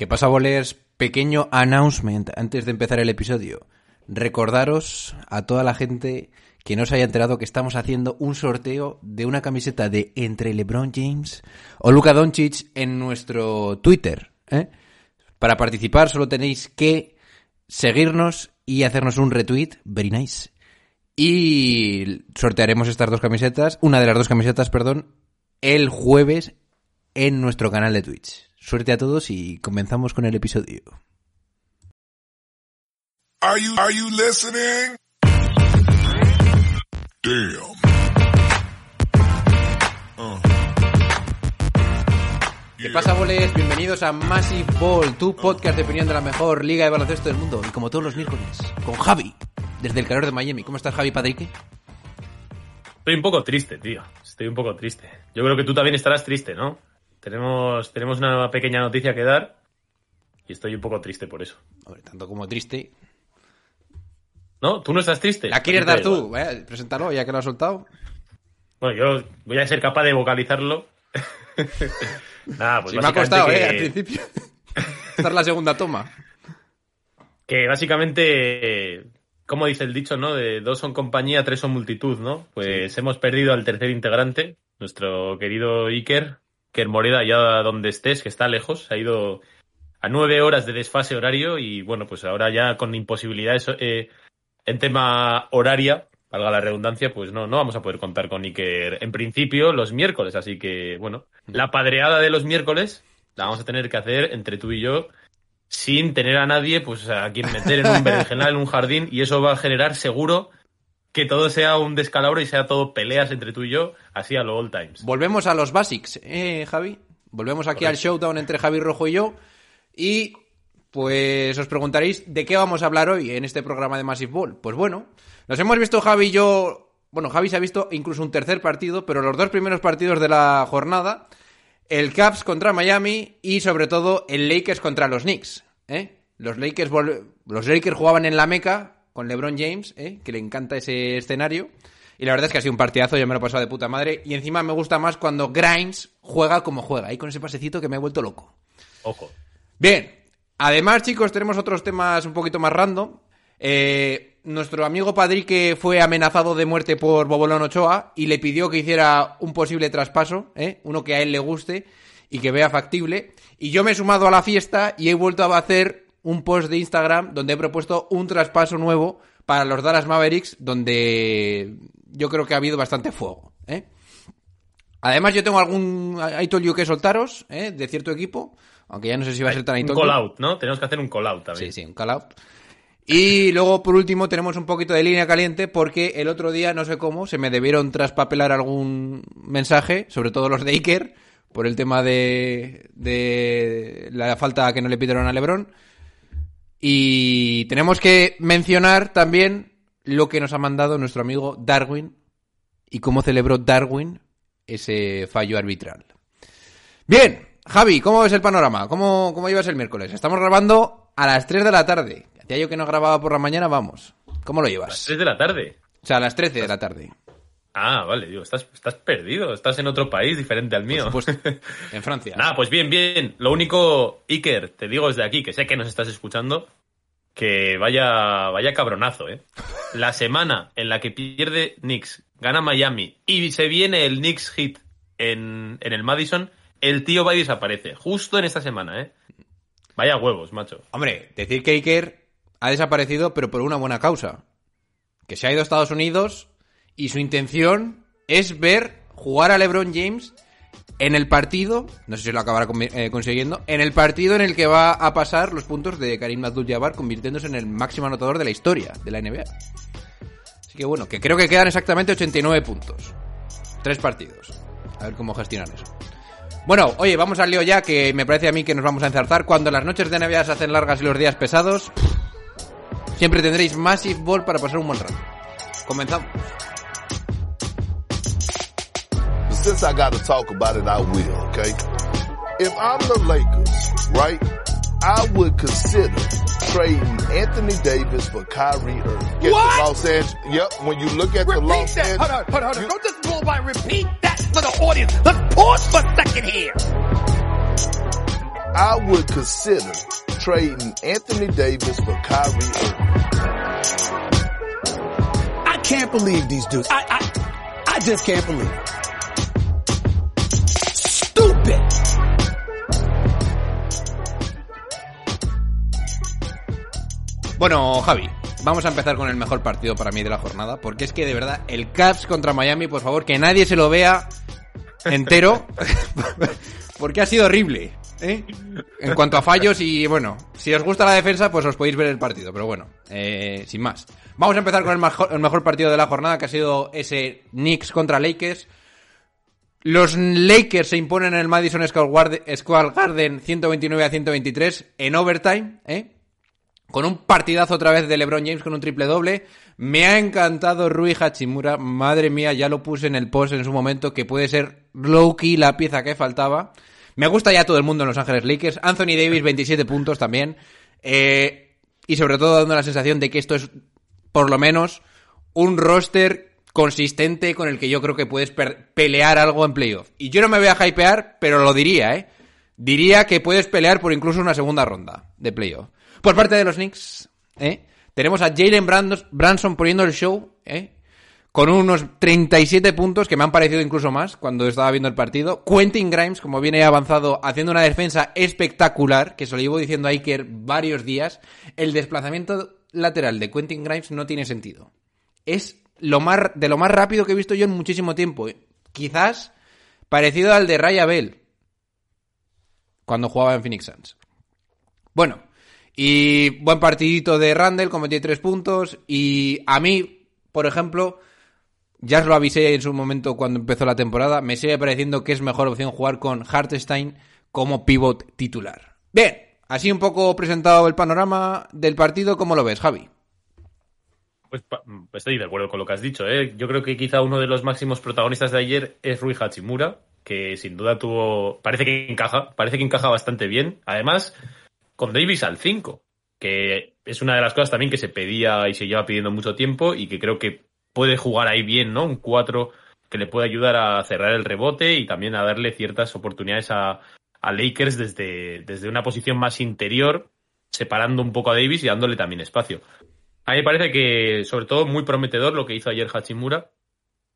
¿Qué pasa, bolers? Pequeño announcement antes de empezar el episodio. Recordaros a toda la gente que no se haya enterado que estamos haciendo un sorteo de una camiseta de entre LeBron James o Luka Doncic en nuestro Twitter. ¿eh? Para participar solo tenéis que seguirnos y hacernos un retweet, very nice. Y sortearemos estas dos camisetas, una de las dos camisetas, perdón, el jueves en nuestro canal de Twitch. Suerte a todos y comenzamos con el episodio. Are you, are you listening? Damn. Uh. ¿Qué pasa, boles? Bienvenidos a Massive Ball, tu podcast de opinión de la mejor liga de baloncesto del mundo. Y como todos los miércoles, con Javi, desde el calor de Miami. ¿Cómo estás, Javi Padrique? Estoy un poco triste, tío. Estoy un poco triste. Yo creo que tú también estarás triste, ¿no? Tenemos, tenemos una pequeña noticia que dar y estoy un poco triste por eso. Hombre, tanto como triste. ¿No? ¿Tú no estás triste? ¿La quieres dar da tú? Eh, preséntalo, ya que lo has soltado. Bueno, yo voy a ser capaz de vocalizarlo. Nada, pues sí, me ha costado, que, eh, al principio. Esta es la segunda toma. que básicamente, como dice el dicho, ¿no? De dos son compañía, tres son multitud, ¿no? Pues hemos perdido al tercer integrante, nuestro querido Iker, Iker Moreda, ya donde estés, que está lejos, se ha ido a nueve horas de desfase horario y bueno, pues ahora ya con imposibilidades eh, en tema horaria, valga la redundancia, pues no, no vamos a poder contar con Iker en principio los miércoles, así que bueno, la padreada de los miércoles la vamos a tener que hacer entre tú y yo sin tener a nadie pues a quien meter en un berenjenal, en un jardín y eso va a generar seguro que todo sea un descalabro y sea todo peleas entre tú y yo, así a lo old times. Volvemos a los basics, ¿eh, Javi? Volvemos aquí al showdown entre Javi Rojo y yo. Y pues os preguntaréis de qué vamos a hablar hoy en este programa de Massive Ball. Pues bueno, nos hemos visto Javi y yo. Bueno, Javi se ha visto incluso un tercer partido, pero los dos primeros partidos de la jornada, el Cavs contra Miami y sobre todo el Lakers contra los Knicks. ¿eh? Los, Lakers los Lakers jugaban en la Meca con LeBron James, ¿eh? que le encanta ese escenario. Y la verdad es que ha sido un partidazo, yo me lo he pasado de puta madre. Y encima me gusta más cuando Grimes juega como juega, ahí con ese pasecito que me ha vuelto loco. Ojo. Bien, además, chicos, tenemos otros temas un poquito más random. Eh, nuestro amigo Padrique fue amenazado de muerte por Bobolón Ochoa y le pidió que hiciera un posible traspaso, ¿eh? uno que a él le guste y que vea factible. Y yo me he sumado a la fiesta y he vuelto a hacer un post de Instagram donde he propuesto un traspaso nuevo para los Dallas Mavericks, donde yo creo que ha habido bastante fuego. ¿eh? Además, yo tengo algún I told you que soltaros, ¿eh? de cierto equipo, aunque ya no sé si va a ser tan I Un you. call out, ¿no? Tenemos que hacer un call out también. Sí, sí, un call out. Y luego, por último, tenemos un poquito de línea caliente porque el otro día, no sé cómo, se me debieron traspapelar algún mensaje, sobre todo los de Iker, por el tema de, de la falta que no le pidieron a Lebron. Y tenemos que mencionar también lo que nos ha mandado nuestro amigo Darwin y cómo celebró Darwin ese fallo arbitral. Bien, Javi, ¿cómo ves el panorama? ¿Cómo, cómo llevas el miércoles? Estamos grabando a las 3 de la tarde. Hacía yo que no grababa por la mañana, vamos. ¿Cómo lo Las llevas? 3 de la tarde. O sea, a las 13 de la tarde. Ah, vale, digo, estás, estás perdido, estás en otro país diferente al mío. En Francia. Nada, pues bien, bien. Lo único, Iker, te digo desde aquí, que sé que nos estás escuchando, que vaya, vaya cabronazo, ¿eh? La semana en la que pierde Knicks, gana Miami y se viene el Knicks hit en, en el Madison, el tío va y desaparece. Justo en esta semana, ¿eh? Vaya huevos, macho. Hombre, decir que Iker ha desaparecido, pero por una buena causa. Que se ha ido a Estados Unidos y su intención es ver jugar a LeBron James en el partido, no sé si lo acabará eh, consiguiendo, en el partido en el que va a pasar los puntos de Karim Abdul-Jabbar convirtiéndose en el máximo anotador de la historia de la NBA. Así que bueno, que creo que quedan exactamente 89 puntos. Tres partidos. A ver cómo gestionan eso. Bueno, oye, vamos al lío ya, que me parece a mí que nos vamos a enzartar. Cuando las noches de Navidad se hacen largas y los días pesados, siempre tendréis Massive Ball para pasar un buen rato. Comenzamos. Since I got to talk about it, I will, okay? If I'm the Lakers, right, I would consider trading Anthony Davis for Kyrie Irving. Get What? The Los Angeles, yep, when you look at the Repeat Los that. Angeles... Hold on, hold on, hold on. you- Don't just roll by. Repeat that for the audience. Let's pause for a second here. I would consider trading Anthony Davis for Kyrie Irving. I can't believe these dudes. I, I, I just can't believe it. Bueno, Javi, vamos a empezar con el mejor partido para mí de la jornada, porque es que de verdad, el Cavs contra Miami, por favor, que nadie se lo vea entero, porque ha sido horrible, ¿eh? En cuanto a fallos y bueno, si os gusta la defensa, pues os podéis ver el partido, pero bueno, eh, sin más. Vamos a empezar con el mejor, el mejor partido de la jornada, que ha sido ese Knicks contra Lakers. Los Lakers se imponen en el Madison Square Garden 129 a 123 en overtime, ¿eh? Con un partidazo otra vez de LeBron James con un triple doble. Me ha encantado Rui Hachimura. Madre mía, ya lo puse en el post en su momento, que puede ser low-key la pieza que faltaba. Me gusta ya todo el mundo en Los Ángeles Lakers. Anthony Davis, 27 puntos también. Eh, y sobre todo dando la sensación de que esto es, por lo menos, un roster consistente con el que yo creo que puedes pelear algo en playoff. Y yo no me voy a hypear, pero lo diría, ¿eh? Diría que puedes pelear por incluso una segunda ronda de playoff. Por parte de los Knicks, ¿eh? Tenemos a Jalen Branson poniendo el show, ¿eh? Con unos 37 puntos que me han parecido incluso más cuando estaba viendo el partido. Quentin Grimes, como viene avanzado, haciendo una defensa espectacular, que se lo llevo diciendo a Iker varios días. El desplazamiento lateral de Quentin Grimes no tiene sentido. Es lo más, de lo más rápido que he visto yo en muchísimo tiempo. Quizás parecido al de Raya Bell cuando jugaba en Phoenix Suns. Bueno, y buen partidito de Randall con 23 puntos. Y a mí, por ejemplo, ya os lo avisé en su momento cuando empezó la temporada, me sigue pareciendo que es mejor opción jugar con Hartenstein como pivot titular. Bien, así un poco presentado el panorama del partido, ¿cómo lo ves, Javi? Pues estoy de acuerdo con lo que has dicho. ¿eh? Yo creo que quizá uno de los máximos protagonistas de ayer es Rui Hachimura, que sin duda tuvo. Parece que encaja, parece que encaja bastante bien. Además, con Davis al 5, que es una de las cosas también que se pedía y se lleva pidiendo mucho tiempo y que creo que puede jugar ahí bien, ¿no? Un 4 que le puede ayudar a cerrar el rebote y también a darle ciertas oportunidades a, a Lakers desde, desde una posición más interior, separando un poco a Davis y dándole también espacio. A mí me parece que, sobre todo, muy prometedor lo que hizo ayer Hachimura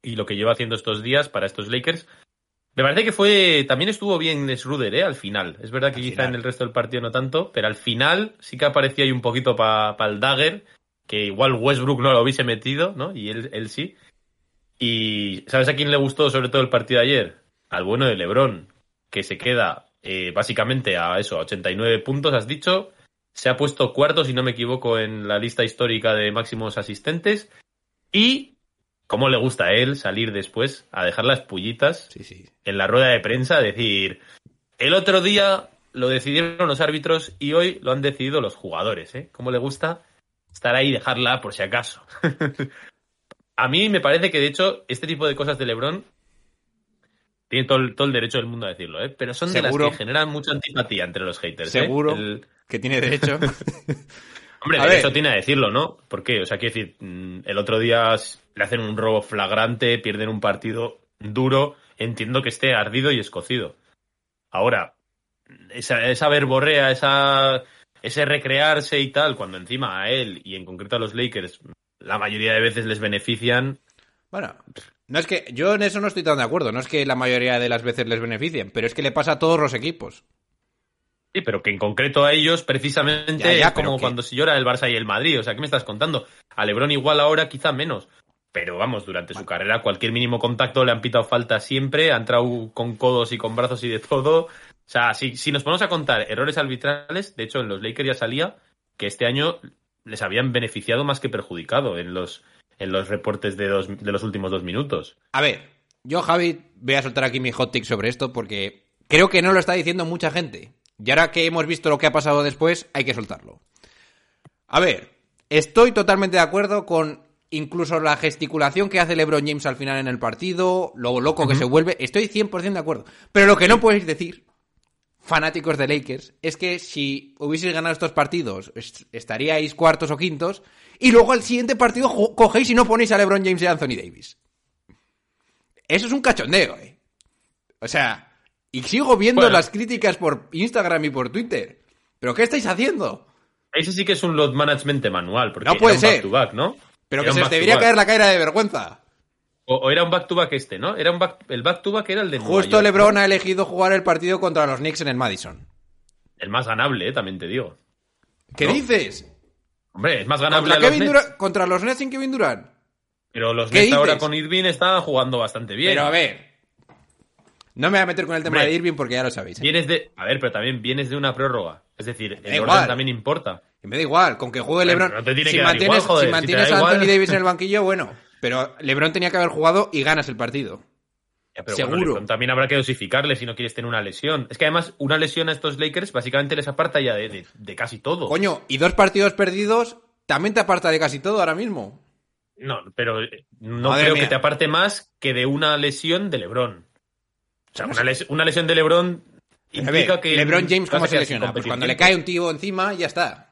y lo que lleva haciendo estos días para estos Lakers. Me parece que fue. También estuvo bien Schroeder, ¿eh? Al final. Es verdad que Al quizá final. en el resto del partido no tanto, pero al final sí que aparecía ahí un poquito para el Dagger, que igual Westbrook no lo hubiese metido, ¿no? Y él, él sí. Y ¿sabes a quién le gustó sobre todo el partido de ayer? Al bueno de LeBron, que se queda eh, básicamente a eso, a 89 puntos, has dicho. Se ha puesto cuarto, si no me equivoco, en la lista histórica de máximos asistentes. Y, como le gusta a él salir después a dejar las pullitas Sí, sí. en la rueda de prensa, decir, el otro día lo decidieron los árbitros y hoy lo han decidido los jugadores, ¿eh? ¿Cómo le gusta estar ahí y dejarla por si acaso? a mí me parece que, de hecho, este tipo de cosas de LeBron tiene todo el, todo el derecho del mundo a decirlo, ¿eh? Pero son de las que generan mucha antipatía entre los haters, ¿eh? Seguro El- que tiene derecho. Hombre, A de ver. eso tiene a decirlo, ¿no? ¿Por qué? O sea, quiero decir, mm, el otro día le hacen un robo flagrante, pierden un partido duro, entiendo que esté ardido y escocido. Ahora, esa, esa verborrea, esa, ese recrearse y tal, cuando encima a él y en concreto a los Lakers la mayoría de veces les benefician, Bueno, no es que yo en eso no estoy tan de acuerdo, no es que la mayoría de las veces les beneficien, pero es que le pasa a todos los equipos. Sí, pero que en concreto a ellos, precisamente, Ya, como cuando se llora el Barça y el Madrid. O sea, ¿qué me estás contando? A Lebron igual ahora, quizá menos. Pero vamos, durante su carrera, cualquier mínimo contacto le han pitado falta siempre, ha entrado con codos y con brazos y de todo. O sea, si, si nos ponemos a contar errores arbitrales, de hecho, en los Lakers ya salía que este año les habían beneficiado más que perjudicado en los, en los reportes de, dos, de los últimos dos minutos. A ver, yo, Javi, voy a soltar aquí mi hot take sobre esto porque creo que no lo está diciendo mucha gente. Y ahora que hemos visto lo que ha pasado después, hay que soltarlo. A ver, estoy totalmente de acuerdo con incluso la gesticulación que hace LeBron James al final en el partido, lo loco que se vuelve. Estoy 100% de acuerdo. Pero lo que no podéis decir, fanáticos de Lakers, es que si hubieseis ganado estos partidos, est- estaríais cuartos o quintos, y luego al siguiente partido cogéis y no ponéis a LeBron James y Anthony Davis. Eso es un cachondeo, eh. O sea, y sigo viendo Bueno. las críticas por Instagram y por Twitter. ¿Pero qué estáis haciendo? Ese sí que es un load management manual. Porque No puede era un ser. Back-to-back, ¿no? Pero Era que se os debería caer la caera de vergüenza. O, o era un back-to-back este, ¿no? Era un back, el back-to-back era el de Justo LeBron ha elegido jugar el partido contra los Knicks en el Madison. El más ganable, eh, también te digo. ¿Qué ¿No? dices? Hombre, es más ganable ¿Contra, a los Kevin Nets. Durant- ¿Contra los Nets sin Kevin Durant? Pero los ¿Qué Nets ahora con Irving están jugando bastante bien. Pero a ver. No me voy a meter con el tema Hombre, de Irving porque ya lo sabéis. ¿eh? Vienes de... A ver, pero también vienes de una prórroga. Es decir, el orden también importa. Me da igual, con que juegue Bueno, LeBron. no si mantienes, igual, joder, si si te mantienes da a Anthony igual. Davis en el banquillo, bueno. Pero LeBron tenía que haber jugado y ganas el partido. Ya, pero Seguro. bueno, también habrá que dosificarle si no quieres tener una lesión. Es que además, una lesión a estos Lakers básicamente les aparta ya de, de- de casi todo. Coño, y dos partidos perdidos también te aparta de casi todo ahora mismo. No, pero eh, no Madre creo mía. que te aparte más que de una lesión de LeBron. O sea, una, les- una lesión de LeBron ver, implica que LeBron James, ¿cómo se lesiona? Pues cuando le cae un tío encima, ya está.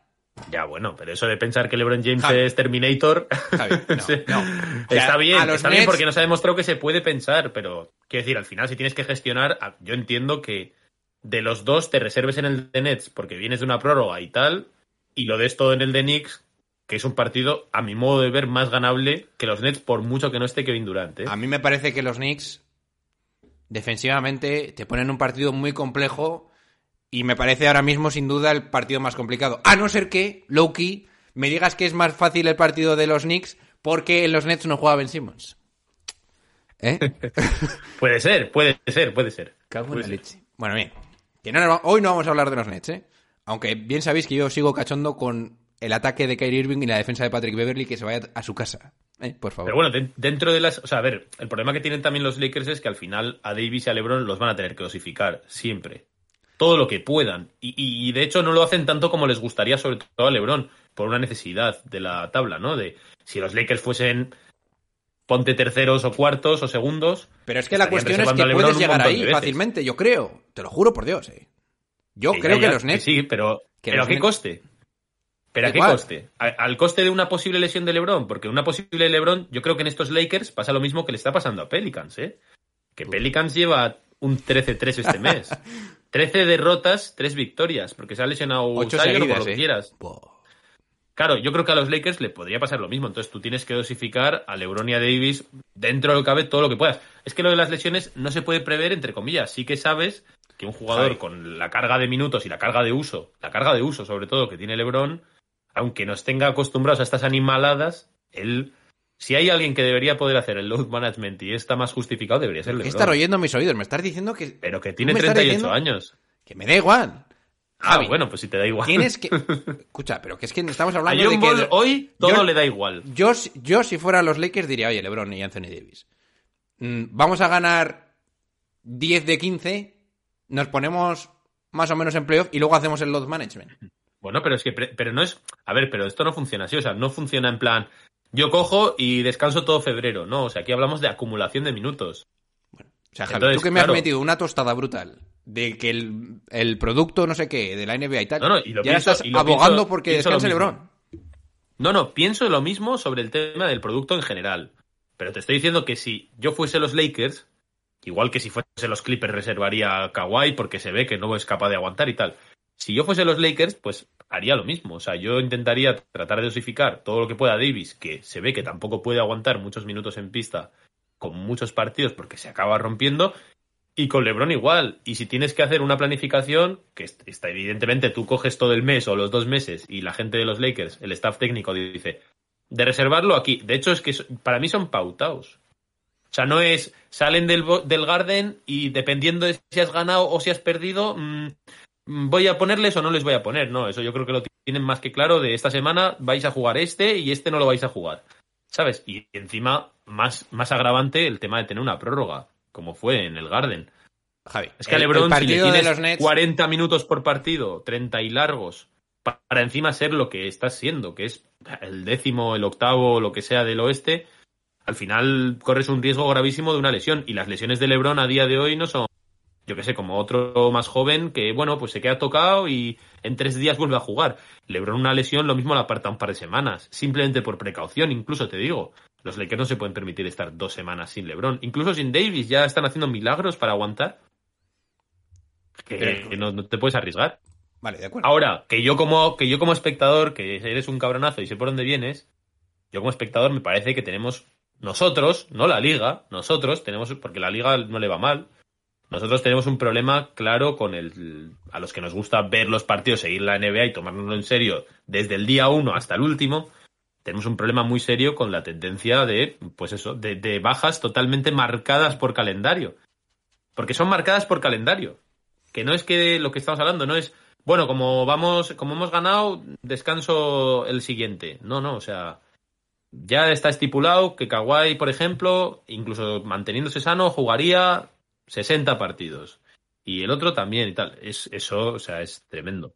Ya, bueno, pero eso de pensar que LeBron James Javi. es Terminator. Javi, no, está bien, a los está bien porque nos ha demostrado que se puede pensar, pero quiero decir, al final, si tienes que gestionar, yo entiendo que de los dos te reserves en el de Nets porque vienes de una prórroga y tal, y lo des todo en el de Knicks, que es un partido, a mi modo de ver, más ganable que los Nets, por mucho que no esté Kevin Durant. ¿eh? A mí me parece que los Knicks defensivamente te ponen un partido muy complejo y me parece ahora mismo sin duda el partido más complicado. A no ser que, Loki, me digas que es más fácil el partido de los Knicks porque en los Nets no juega Ben Simmons. ¿Eh? Puede ser, puede ser, puede ser. Puede. Bueno, bien. Que no hoy no vamos a hablar de los Nets, ¿eh? Aunque bien sabéis que yo sigo cachondo con el ataque de Kyrie Irving y la defensa de Patrick Beverly que se vaya a su casa. ¿eh? Por favor. Pero bueno, de- dentro de las. O sea, a ver, el problema que tienen también los Lakers es que al final a Davis y a LeBron los van a tener que dosificar, siempre. Todo lo que puedan. Y, de hecho no lo hacen tanto como les gustaría, sobre todo a LeBron, por una necesidad de la tabla, ¿no? De si los Lakers fuesen. Ponte terceros o cuartos o segundos. Pero es que la cuestión es que puedes llegar ahí fácilmente, yo creo. Te lo juro por Dios, eh. Yo Que creo ya, que los Nets... Sí, pero, que pero ¿a qué Nets- coste? ¿Pero a ¿De qué cuál? coste? A- al coste de una posible lesión de LeBron, porque una posible LeBron, yo creo que en estos Lakers pasa lo mismo que le está pasando a Pelicans, ¿eh? Que Pelicans lleva un 13-3 este mes. 13 derrotas, 3 victorias, porque se ha lesionado Ocho o seguidas, por lo que eh. quieras. Claro, yo creo que a los Lakers le podría pasar lo mismo. Entonces tú tienes que dosificar a LeBron y a Davis dentro de lo que cabe todo lo que puedas. Es que lo de las lesiones no se puede prever, entre comillas. Sí que sabes que un jugador con la carga de minutos y la carga de uso, la carga de uso sobre todo que tiene LeBron, aunque nos tenga acostumbrados a estas animaladas, él, si hay alguien que debería poder hacer el load management y está más justificado, debería ser ¿Qué LeBron. está oyendo mis oídos? Me estás diciendo que... Pero que ¿Tú tiene me estás 38 diciendo años. Que me da igual. Ah, Javi, bueno, pues si te da igual. Tienes que... Escucha, pero que es que estamos A hablando John de que... Ball hoy todo yo- le da igual. Yo, si- yo si fuera los Lakers diría, oye, LeBron y Anthony Davis, mm, vamos a ganar 10 de 15, nos ponemos más o menos en playoff y luego hacemos el load management. Bueno, pero es que, pero no es, a ver, pero esto no funciona así, o sea, no funciona en plan, yo cojo y descanso todo febrero, no, o sea, aquí hablamos de acumulación de minutos. O sea, Javi, Entonces, tú que me has metido una tostada brutal de que el, el producto no sé qué de la NBA y tal, No, no, y lo ya pienso- estás y lo abogando pienso- porque pienso descanse. LeBron. No, no, pienso lo mismo sobre el tema del producto en general, pero te estoy diciendo que si yo fuese los Lakers, igual que si fuese los Clippers reservaría a Kawhi porque se ve que no es capaz de aguantar y tal. Si yo fuese los Lakers, pues haría lo mismo. O sea, yo intentaría tratar de dosificar todo lo que pueda Davis, que se ve que tampoco puede aguantar muchos minutos en pista con muchos partidos porque se acaba rompiendo. Y con LeBron igual. Y si tienes que hacer una planificación, que est- está evidentemente tú coges todo el mes o los dos meses y la gente de los Lakers, el staff técnico dice, de reservarlo aquí. De hecho, es que para mí son pautados. O sea, no es, salen del, del Garden y dependiendo de si has ganado o si has perdido, mm, voy a ponerles o no les voy a poner. No, eso yo creo que lo tienen más que claro de esta semana vais a jugar este y este no lo vais a jugar. ¿Sabes? Y encima, más, más agravante el tema de tener una prórroga, como fue en el Garden. Javi. Es que a LeBron, si le partido de tienes los Nets, 40 minutos por partido, 30 y largos, pa- para encima ser lo que estás siendo, que es el décimo, el octavo, lo que sea del oeste, al final corres un riesgo gravísimo de una lesión. Y las lesiones de LeBron a día de hoy no son, yo que sé, como otro más joven que, bueno, pues se queda tocado y en tres días vuelve a jugar. LeBron una lesión lo mismo la aparta un par de semanas, simplemente por precaución, incluso te digo. Los Lakers no se pueden permitir estar dos semanas sin LeBron. Incluso sin Davis ya están haciendo milagros para aguantar. Que, Pero- que no, no te puedes arriesgar. Vale, de acuerdo. Ahora, que yo como, que yo como espectador, que eres un cabronazo y sé por dónde vienes, yo como espectador me parece que tenemos, nosotros, no la liga, nosotros tenemos, porque la liga no le va mal, nosotros tenemos un problema claro con el, a los que nos gusta ver los partidos, seguir la NBA y tomárnoslo en serio desde el día uno hasta el último, tenemos un problema muy serio con la tendencia de, pues eso, de, bajas totalmente marcadas por calendario. Porque son marcadas por calendario. Que no es que lo que estamos hablando, no es, bueno, como vamos, como hemos ganado, descanso el siguiente. No, no, o sea, ya está estipulado que Kawhi, por ejemplo, incluso manteniéndose sano, jugaría 60 partidos. Y el otro también y tal. Es, eso, o sea, es tremendo.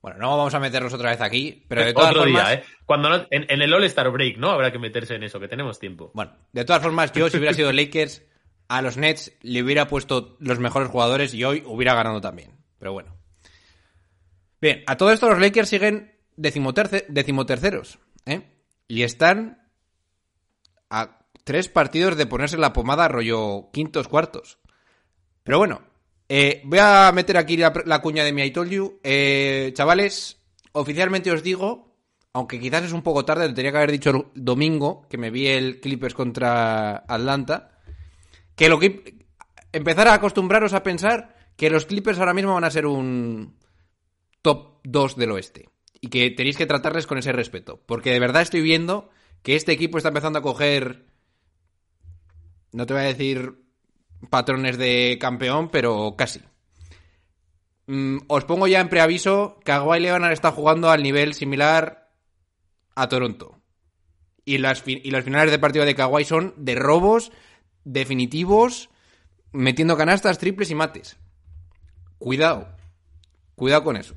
Bueno, no vamos a meternos otra vez aquí, pero de todas Otro formas... día, ¿eh? Cuando no- en, en el All-Star Break, ¿no? Habrá que meterse en eso, que tenemos tiempo. Bueno, de todas formas, yo si hubiera sido Lakers, a los Nets le hubiera puesto los mejores jugadores y hoy hubiera ganado también. Pero bueno. Bien, a todo esto los Lakers siguen decimoterce- decimoterceros, ¿eh? Y están a tres partidos de ponerse la pomada rollo quintos, cuartos. Pero bueno, eh, voy a meter aquí la, cuña de mi I told you. Eh, chavales, oficialmente os digo, aunque quizás es un poco tarde, lo tenía que haber dicho el domingo, que me vi el Clippers contra Atlanta, que lo que empezar a acostumbraros a pensar que los Clippers ahora mismo van a ser un top 2 del oeste. Y que tenéis que tratarles con ese respeto. Porque de verdad estoy viendo que este equipo está empezando a coger. No te voy a decir patrones de campeón, pero casi. Mm, os pongo ya en preaviso que Kawhi Leonard está jugando al nivel similar a Toronto. Y, las y los finales de partido de Kawhi son de robos definitivos, metiendo canastas, triples y mates. Cuidado. Cuidado con eso.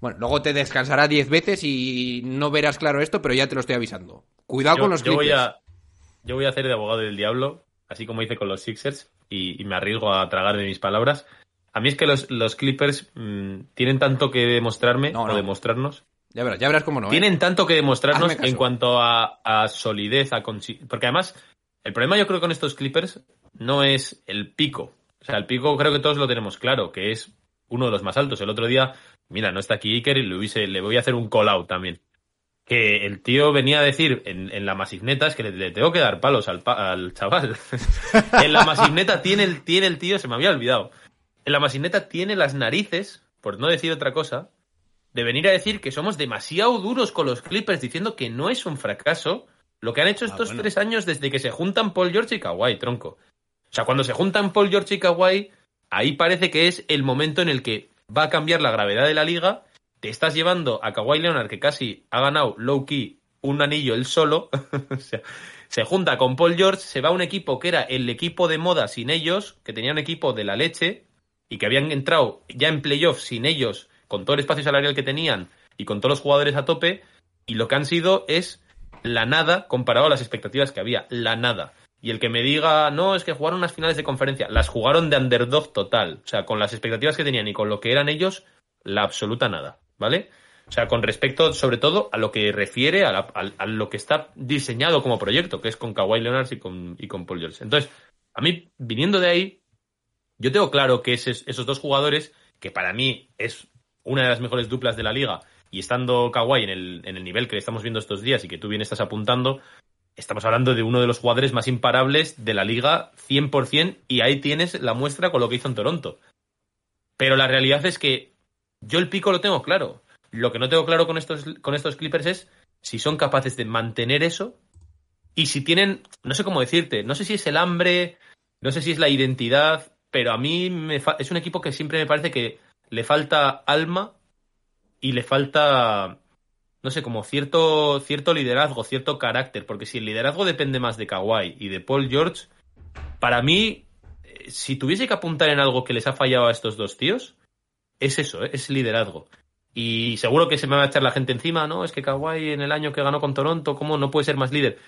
Bueno, luego te descansará 10 veces y no verás claro esto, pero ya te lo estoy avisando. Cuidado yo, con los yo voy a yo voy a hacer de abogado del diablo, así como hice con los Sixers, y, y me arriesgo a tragar de mis palabras. A mí es que los, los Clippers mm, tienen tanto que demostrarme No, o no. demostrarnos. Ya verás, ya verás cómo no. ¿eh? Tienen tanto que demostrarnos en cuanto a, a solidez, a porque además el problema yo creo con estos Clippers no es el pico. O sea, el pico creo que todos lo tenemos claro, que es uno de los más altos. El otro día, mira, no está aquí Iker y le, hubiese- le voy a hacer un call out también. Que el tío venía a decir en, en la Masivneta, es que le, le tengo que dar palos al, pa- al chaval. en la Masivneta tiene el, tiene el tío, se me había olvidado. En la Masivneta tiene las narices, por no decir otra cosa, de venir a decir que somos demasiado duros con los Clippers, diciendo que no es un fracaso lo que han hecho Ah, estos bueno. tres años desde que se juntan Paul George y Kawhi, tronco. O sea, cuando se juntan Paul George y Kawhi, ahí parece que es el momento en el que va a cambiar la gravedad de la liga. Te estás llevando a Kawhi Leonard, que casi ha ganado low-key un anillo él solo. o sea, se junta con Paul George, se va a un equipo que era el equipo de moda sin ellos, que tenía un equipo de la leche y que habían entrado ya en playoffs sin ellos, con todo el espacio salarial que tenían y con todos los jugadores a tope, y lo que han sido es la nada comparado a las expectativas que había, la nada. Y el que me diga, no, es que jugaron unas finales de conferencia, las jugaron de underdog total, o sea, con las expectativas que tenían y con lo que eran ellos, la absoluta nada, ¿vale? O sea, con respecto, sobre todo, a lo que refiere a, lo que está diseñado como proyecto, que es con Kawhi Leonard y con, y con Paul George. Entonces, a mí, viniendo de ahí, yo tengo claro que ese- esos dos jugadores, que para mí es una de las mejores duplas de la liga, y estando Kawhi en el, en el nivel que le estamos viendo estos días y que tú bien estás apuntando, estamos hablando de uno de los jugadores más imparables de la liga 100%, y ahí tienes la muestra con lo que hizo en Toronto. Pero la realidad es que yo el pico lo tengo claro. Lo que no tengo claro con estos, con estos Clippers es si son capaces de mantener eso y si tienen, no sé cómo decirte, no sé si es el hambre, no sé si es la identidad, pero a mí me fa- es un equipo que siempre me parece que le falta alma y le falta, no sé, como cierto, cierto liderazgo, cierto carácter, porque si el liderazgo depende más de Kawhi y de Paul George, para mí eh, si tuviese que apuntar en algo que les ha fallado a estos dos tíos, es eso, ¿eh? es liderazgo. Y seguro que se me va a echar la gente encima, ¿no? Es que Kawhi en el año que ganó con Toronto, ¿cómo no puede ser más líder?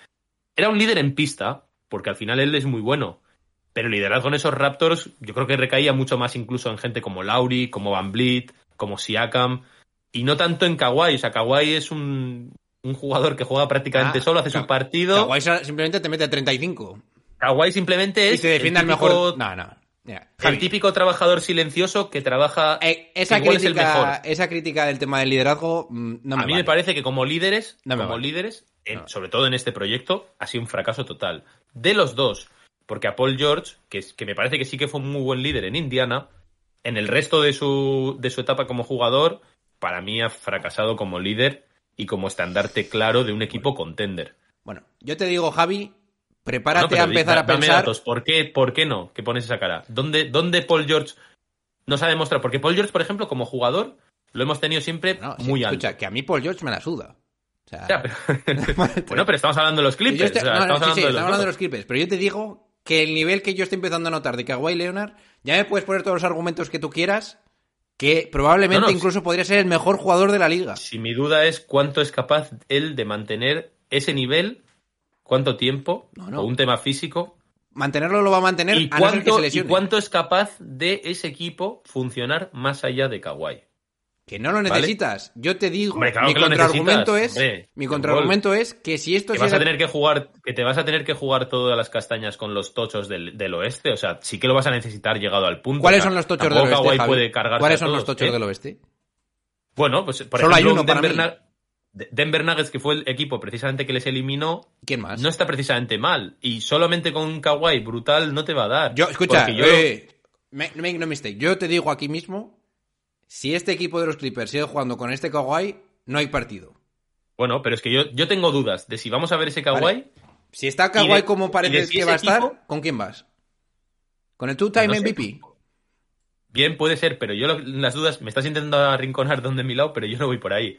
Era un líder en pista, porque al final él es muy bueno. Pero el liderazgo en esos Raptors, yo creo que recaía mucho más incluso en gente como Lauri, como Van Vliet, como Siakam, y no tanto en Kawhi. O sea, Kawhi es un, un jugador que juega prácticamente Ah, solo, hace su partido. Kawhi simplemente te mete a 35. Kawhi simplemente es Y te defiende el mejor. No, no. Mira, el típico trabajador silencioso que trabaja eh, esa, igual es el mejor. crítica, esa crítica del tema del liderazgo mm, no me a mí vale. me parece que como líderes, No como vale. líderes, en- No. sobre todo en este proyecto, ha sido un fracaso total. De los dos, porque a Paul George, que, que me parece que sí que fue un muy buen líder en Indiana, en el resto de su, de su etapa como jugador, para mí ha fracasado como líder y como estandarte claro de un equipo contender. Bueno, yo te digo, Javi, prepárate pero a empezar da- a dame pensar. datos. ¿Por qué, ¿Por qué no? ¿Qué pones esa cara? ¿Dónde, ¿Dónde Paul George nos ha demostrado? Porque Paul George, por ejemplo, como jugador, lo hemos tenido siempre No, sí, muy alto. escucha, que a mí Paul George me la suda. O sea, Ya, pero- bueno, pero estamos hablando de los Clippers. estoy- o sea, no, no, estamos sí, sí, hablando de los estamos hablando de dos. los Clippers, pero yo te digo que el nivel que yo estoy empezando a notar de Kawhi Leonard, ya me puedes poner todos los argumentos que tú quieras, que probablemente No, no, incluso podría ser el mejor jugador de la liga. Si mi duda es cuánto es capaz él de mantener ese nivel, cuánto tiempo, No, no. o un tema físico, Mantenerlo lo va a mantener y a no ser que cuánto, y es capaz de ese equipo funcionar más allá de Kawhi. Que no lo necesitas. Yo te digo, Hombre, claro mi contraargumento es, hombre, mi contraargumento es que si esto Que vas a tener que jugar, que te vas a tener que jugar todas las castañas con los tochos del, del oeste, o sea, sí que lo vas a necesitar llegado al punto. ¿Cuáles O sea, son los tochos del oeste? Puede ¿Cuáles son los tochos ¿eh? del oeste? Bueno, pues por Solo hay ejemplo, uno para mí. Denver Nuggets, que fue el equipo precisamente que les eliminó, ¿Quién más? no está precisamente mal. Y solamente con un Kawhi brutal no te va a dar. Yo, escucha, yo- eh, me- make no mistake. Yo te digo aquí mismo, si este equipo de los Clippers sigue jugando con este Kawhi, no hay partido. Bueno, pero es que yo, yo tengo dudas de si vamos a ver ese Kawhi. Vale. Si está Kawhi de- como parece si que va a estar, equipo- ¿con quién vas? ¿Con el two-time No sé. MVP? Bien, puede ser, pero yo lo- las dudas, me estás intentando arrinconar donde mi lado, pero yo no voy por ahí.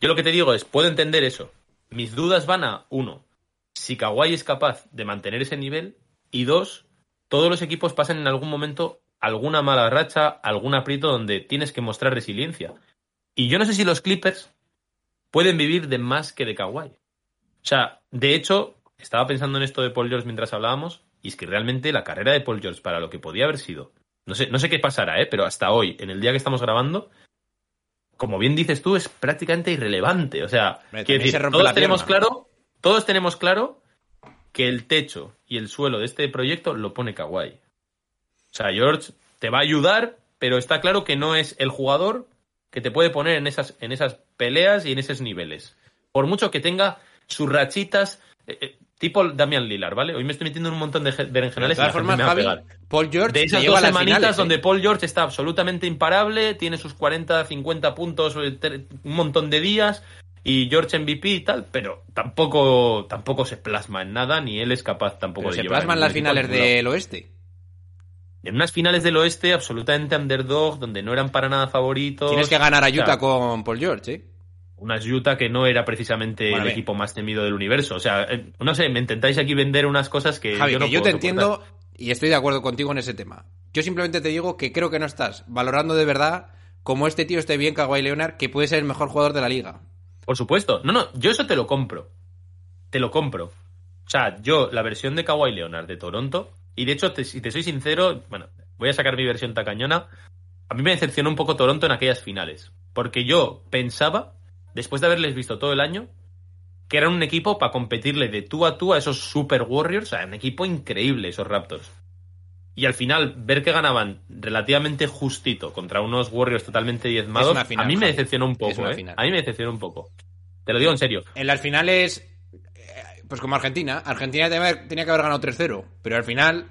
Yo lo que te digo es, puedo entender eso. Mis dudas van a, uno, si Kawhi es capaz de mantener ese nivel, y dos, todos los equipos pasan en algún momento alguna mala racha, algún aprieto donde tienes que mostrar resiliencia. Y yo no sé si los Clippers pueden vivir de más que de Kawhi. O sea, de hecho, estaba pensando en esto de Paul George mientras hablábamos, y es que realmente la carrera de Paul George para lo que podía haber sido, no sé, no sé qué pasará, ¿eh? pero hasta hoy, en el día que estamos grabando, como bien dices tú, es prácticamente irrelevante. O sea, decir, se rompe todos tenemos claro, todos tenemos claro que el techo y el suelo de este proyecto lo pone Kawhi. O sea, George te va a ayudar, pero está claro que no es el jugador que te puede poner en esas, en esas peleas y en esos niveles. Por mucho que tenga sus rachitas, eh, eh, tipo Damian Lillard, ¿vale? Hoy me estoy metiendo en un montón de je- De berenjenales todas formas, Javi, pegar. Paul George De esas dos semanitas finales, ¿eh? donde Paul George está absolutamente imparable, tiene sus 40, 50 puntos, un montón de días, y George MVP y tal, pero tampoco, tampoco se plasma en nada, ni él es capaz tampoco Pero de se llevar plasman las finales del oeste. En unas finales del oeste absolutamente underdog, donde no eran para nada favoritos. Tienes que ganar a O sea, Utah con Paul George, ¿eh? Unas Utah que no era precisamente Bueno, el equipo más temido del universo. O sea, eh, no sé, me intentáis aquí vender unas cosas que Javi, yo no que yo puedo te soportar. entiendo y estoy de acuerdo contigo en ese tema. Yo simplemente te digo que creo que no estás valorando de verdad como este tío esté bien Kawhi Leonard, que puede ser el mejor jugador de la liga. Por supuesto. No, no, yo eso te lo compro. Te lo compro. O sea, yo, la versión de Kawhi Leonard de Toronto, y de hecho, te- si te soy sincero, bueno, voy a sacar mi versión tacañona. A mí me decepcionó un poco Toronto en aquellas finales. Porque yo pensaba, después de haberles visto todo el año, que eran un equipo para competirle de tú a tú a esos Super Warriors. O sea, un equipo increíble, esos Raptors. Y al final, ver que ganaban relativamente justito contra unos Warriors totalmente diezmados, final, a mí me decepcionó un poco, ¿eh? final. A mí me decepcionó un poco. Te lo digo en serio. En las finales, eh, pues como Argentina. Argentina tenía que haber ganado 3-0, pero al final,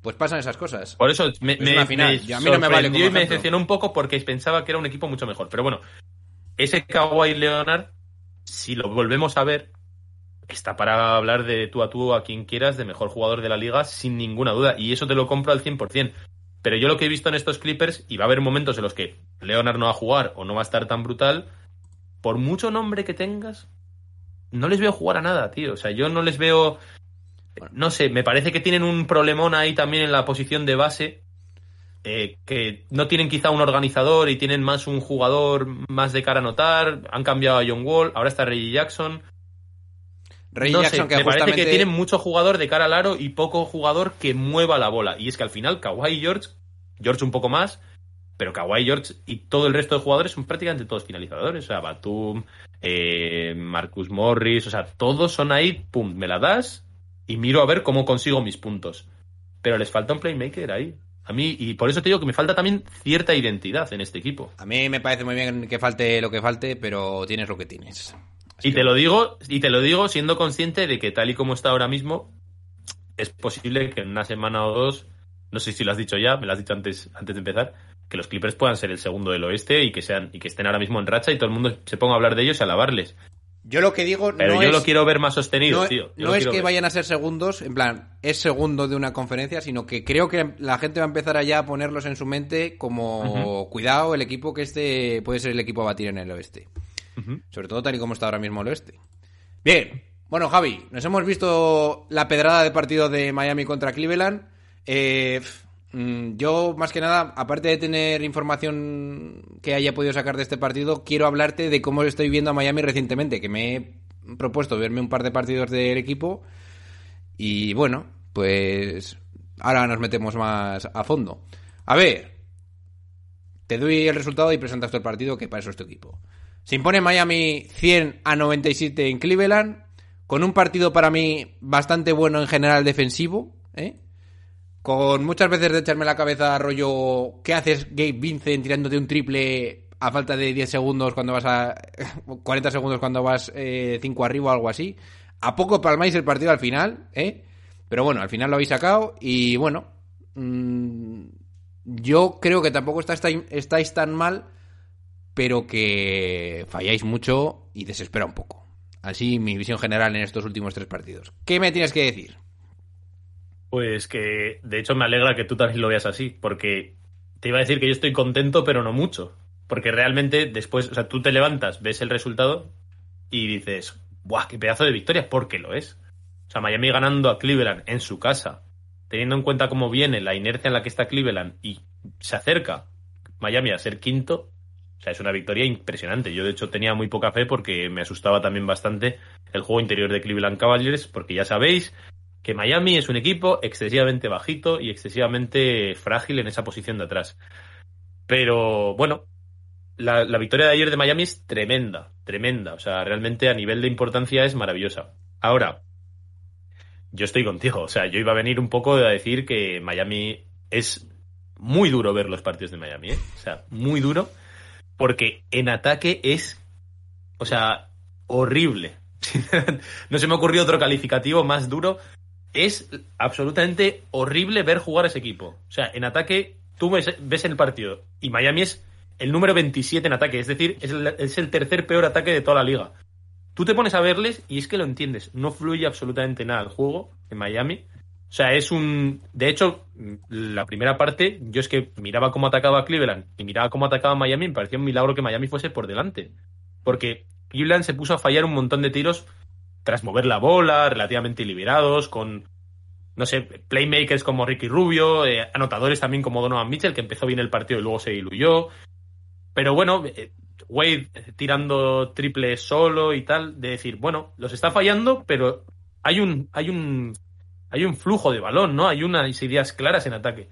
pues pasan esas cosas. Por eso me, final, a mí no me vale y me decepcionó un poco porque pensaba que era un equipo mucho mejor. Pero bueno, ese Kawhi Leonard, si lo volvemos a ver, está para hablar de tú a tú a quien quieras de mejor jugador de la liga sin ninguna duda. Y eso te lo compro al 100%. Pero yo lo que he visto en estos Clippers, y va a haber momentos en los que Leonard no va a jugar o no va a estar tan brutal, por mucho nombre que tengas, no les veo jugar a nada, tío. O sea, yo no les veo No sé, me parece que tienen un problemón ahí también en la posición de base. Eh, que no tienen quizá un organizador y tienen más un jugador más de cara a notar. Han cambiado a John Wall, ahora está Reggie Jackson. No Jackson, sé, que me parece que tienen mucho jugador de cara al aro y poco jugador que mueva la bola. Y es que al final Kawhi y George, George un poco más, pero Kawhi, George y todo el resto de jugadores son prácticamente todos finalizadores. O sea, Batum, eh, Marcus Morris, o sea, todos son ahí, pum, me la das y miro a ver cómo consigo mis puntos. Pero les falta un playmaker ahí. A mí, y por eso te digo que me falta también cierta identidad en este equipo. A mí me parece muy bien que falte lo que falte, pero tienes lo que tienes. Así Y que- te lo digo, y te lo digo siendo consciente de que tal y como está ahora mismo, es posible que en una semana o dos, no sé si lo has dicho ya, me lo has dicho antes, antes de empezar, que los Clippers puedan ser el segundo del oeste y que sean, y que estén ahora mismo en racha y todo el mundo se ponga a hablar de ellos y alabarles. Yo lo que digo Pero no yo es... lo quiero ver más sostenido, no, tío. Yo no es que ver. vayan a ser segundos, en plan, es segundo de una conferencia, sino que creo que la gente va a empezar allá a ponerlos en su mente como, cuidado, el equipo que este puede ser el equipo a batir en el oeste. Sobre todo tal y como está ahora mismo el oeste. Bien, bueno, Javi, nos hemos visto la pedrada de partido de Miami contra Cleveland. Eh, yo, más que nada, aparte de tener información que haya podido sacar de este partido, quiero hablarte de cómo estoy viendo a Miami recientemente, que me he propuesto verme un par de partidos del equipo. Y bueno, pues ahora nos metemos más a fondo. A ver, te doy el resultado y presentas el partido, que para eso es tu equipo. Se impone Miami 100 a 97 en Cleveland, con un partido para mí bastante bueno en general defensivo, ¿eh? Con muchas veces de echarme la cabeza rollo, ¿qué haces Gabe Vincent tirándote un triple a falta de 10 segundos cuando vas a... 40 segundos cuando vas 5 arriba o algo así? A poco palmáis el partido al final, ¿eh? Pero bueno, al final lo habéis sacado y bueno, mm, yo creo que tampoco estáis estáis tan mal, pero que falláis mucho y desespera un poco. Así mi visión general en estos últimos tres partidos. ¿Qué me tienes que decir? Pues que, de hecho, me alegra que tú también lo veas así, porque te iba a decir que yo estoy contento, pero no mucho. Porque realmente después, o sea, tú te levantas, ves el resultado y dices, ¡buah, qué pedazo de victoria! Porque lo es. O sea, Miami ganando a Cleveland en su casa, teniendo en cuenta cómo viene la inercia en la que está Cleveland y se acerca Miami a ser quinto, o sea, es una victoria impresionante. Yo, de hecho, tenía muy poca fe porque me asustaba también bastante el juego interior de Cleveland Cavaliers, porque ya sabéis que Miami es un equipo excesivamente bajito y excesivamente frágil en esa posición de atrás. Pero bueno, la, la, victoria de ayer de Miami es tremenda, tremenda. O sea, realmente a nivel de importancia es maravillosa. Ahora, yo estoy contigo. O sea, yo iba a venir un poco a decir que Miami es muy duro ver los partidos de Miami, ¿eh? O sea, muy duro. Porque en ataque es, o sea, horrible. no se me ocurrió otro calificativo más duro es absolutamente horrible ver jugar a ese equipo. O sea, en ataque, tú ves, el partido y Miami es el número 27 en ataque, es decir, es el, es el, tercer peor ataque de toda la liga. Tú te pones a verles y es que lo entiendes, no fluye absolutamente nada el juego en Miami. O sea, es un... De hecho, la primera parte, yo es que miraba cómo atacaba Cleveland y miraba cómo atacaba Miami, me parecía un milagro que Miami fuese por delante. Porque Cleveland se puso a fallar un montón de tiros tras mover la bola, relativamente liberados, con, no sé, playmakers como Ricky Rubio, eh, anotadores también como Donovan Mitchell, que empezó bien el partido y luego se diluyó. Pero bueno, eh, Wade tirando triple solo y tal, de decir, bueno, los está fallando, pero hay un, hay un, hay un flujo de balón, ¿no? Hay unas ideas claras en ataque.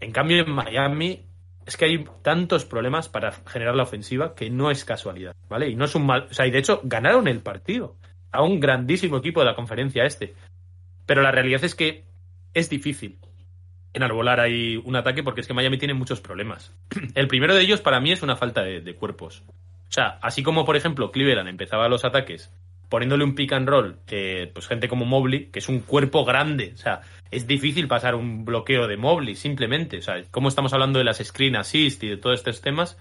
En cambio, en Miami es que hay tantos problemas para generar la ofensiva que no es casualidad, ¿vale? Y no es un mal, o sea, y de hecho ganaron el partido a un grandísimo equipo de la conferencia este. Pero la realidad es que es difícil enarbolar ahí un ataque porque es que Miami tiene muchos problemas. El primero de ellos para mí es una falta de, cuerpos. O sea, así como por ejemplo Cleveland empezaba los ataques poniéndole un pick and roll, eh, pues gente como Mobley, que es un cuerpo grande, o sea, es difícil pasar un bloqueo de Mobley simplemente, o sea, como estamos hablando de las screen assist y de todos estos temas,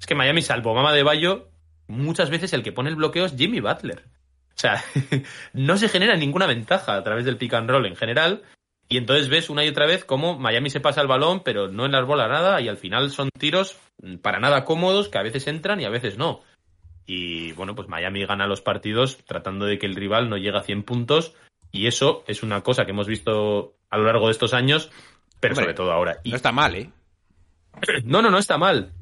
es que Miami, salvo Mama de Bayo, muchas veces el que pone el bloqueo es Jimmy Butler. O sea, no se genera ninguna ventaja a través del pick and roll en general. Y entonces ves una y otra vez cómo Miami se pasa el balón, pero no enarbola nada. Y al final son tiros para nada cómodos que a veces entran y a veces no. Y bueno, pues Miami gana los partidos tratando de que el rival no llegue a 100 puntos Y eso es una cosa que hemos visto a lo largo de estos años, pero Hombre, sobre todo ahora. Y No está mal, ¿eh? no, no, no está mal.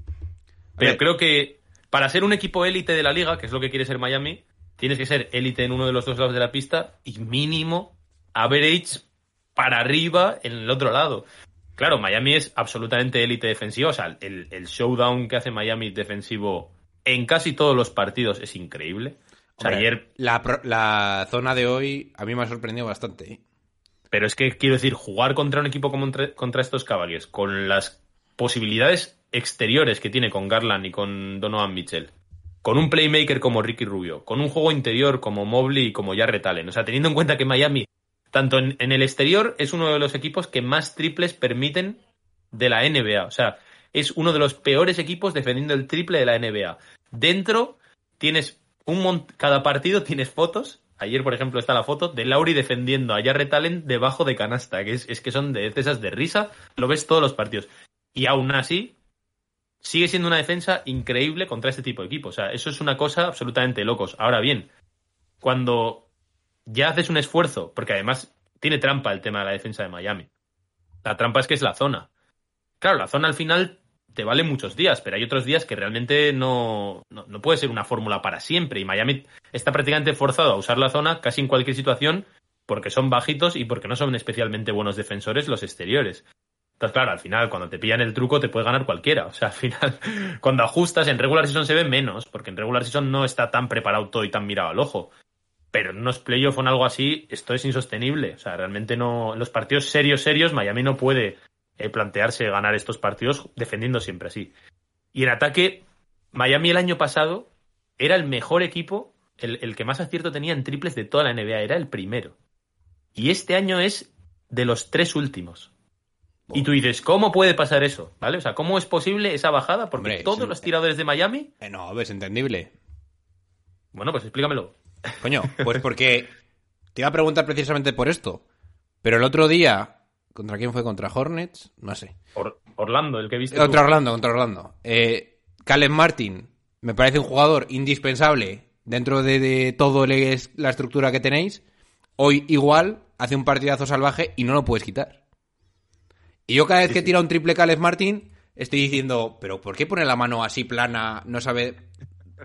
Pero creo que para ser un equipo élite de la liga, que es lo que quiere ser Miami, tienes que ser élite en uno de los dos lados de la pista y mínimo average para arriba en el otro lado. Claro, Miami es absolutamente élite defensiva. O sea, el, el showdown que hace Miami defensivo en casi todos los partidos es increíble. O sea, Hombre, ayer la, la zona de hoy a mí me ha sorprendido bastante. ¿eh? Pero es que quiero decir, jugar contra un equipo como entre- contra estos Cavaliers, con las posibilidades exteriores que tiene con Garland y con Donovan Mitchell, con un playmaker como Ricky Rubio, con un juego interior como Mobley y como Jarrett Allen. O sea, teniendo en cuenta que Miami, tanto en, el exterior, es uno de los equipos que más triples permiten de la NBA. O sea, es uno de los peores equipos defendiendo el triple de la NBA. Dentro tienes un mon- cada partido tienes fotos. Ayer, por ejemplo, está la foto de Lauri defendiendo a Jarrett Allen debajo de canasta, que es, es que son de esas de risa, lo ves todos los partidos. Y aún así, sigue siendo una defensa increíble contra este tipo de equipos. O sea, eso es una cosa absolutamente locos. Ahora bien, cuando ya haces un esfuerzo, porque además tiene trampa el tema de la defensa de Miami. La trampa es que es la zona. Claro, la zona al final te vale muchos días, pero hay otros días que realmente no, no, no puede ser una fórmula para siempre. Y Miami está prácticamente forzado a usar la zona casi en cualquier situación porque son bajitos y porque no son especialmente buenos defensores los exteriores. Entonces, claro, al final, cuando te pillan el truco, te puede ganar cualquiera. O sea, al final, cuando ajustas, en regular season se ve menos, porque en regular season no está tan preparado todo y tan mirado al ojo. Pero en unos playoffs o en algo así, esto es insostenible. O sea, realmente no. En los partidos serios, serios, Miami no puede eh, plantearse ganar estos partidos defendiendo siempre así. Y en ataque, Miami el año pasado era el mejor equipo, el, el que más acierto tenía en triples de toda la NBA, era el primero. Y este año es de los tres últimos. Y tú dices, ¿cómo puede pasar eso? ¿Vale? O sea, ¿cómo es posible esa bajada? Porque Hombre, todos los tiradores de Miami. Eh, no, es entendible. Bueno, pues explícamelo. Coño, pues porque te iba a preguntar precisamente por esto. Pero el otro día, ¿contra quién fue? ¿Contra Hornets? No sé. Or- Orlando, el que viste. Contra tú. Orlando, contra Orlando. Eh, Caleb Martin me parece un jugador indispensable dentro de, de todo le- la estructura que tenéis. Hoy igual hace un partidazo salvaje y no lo puedes quitar. Y yo cada vez que tira un triple Caleb Martin estoy diciendo, pero ¿por qué pone la mano así plana? No sabe...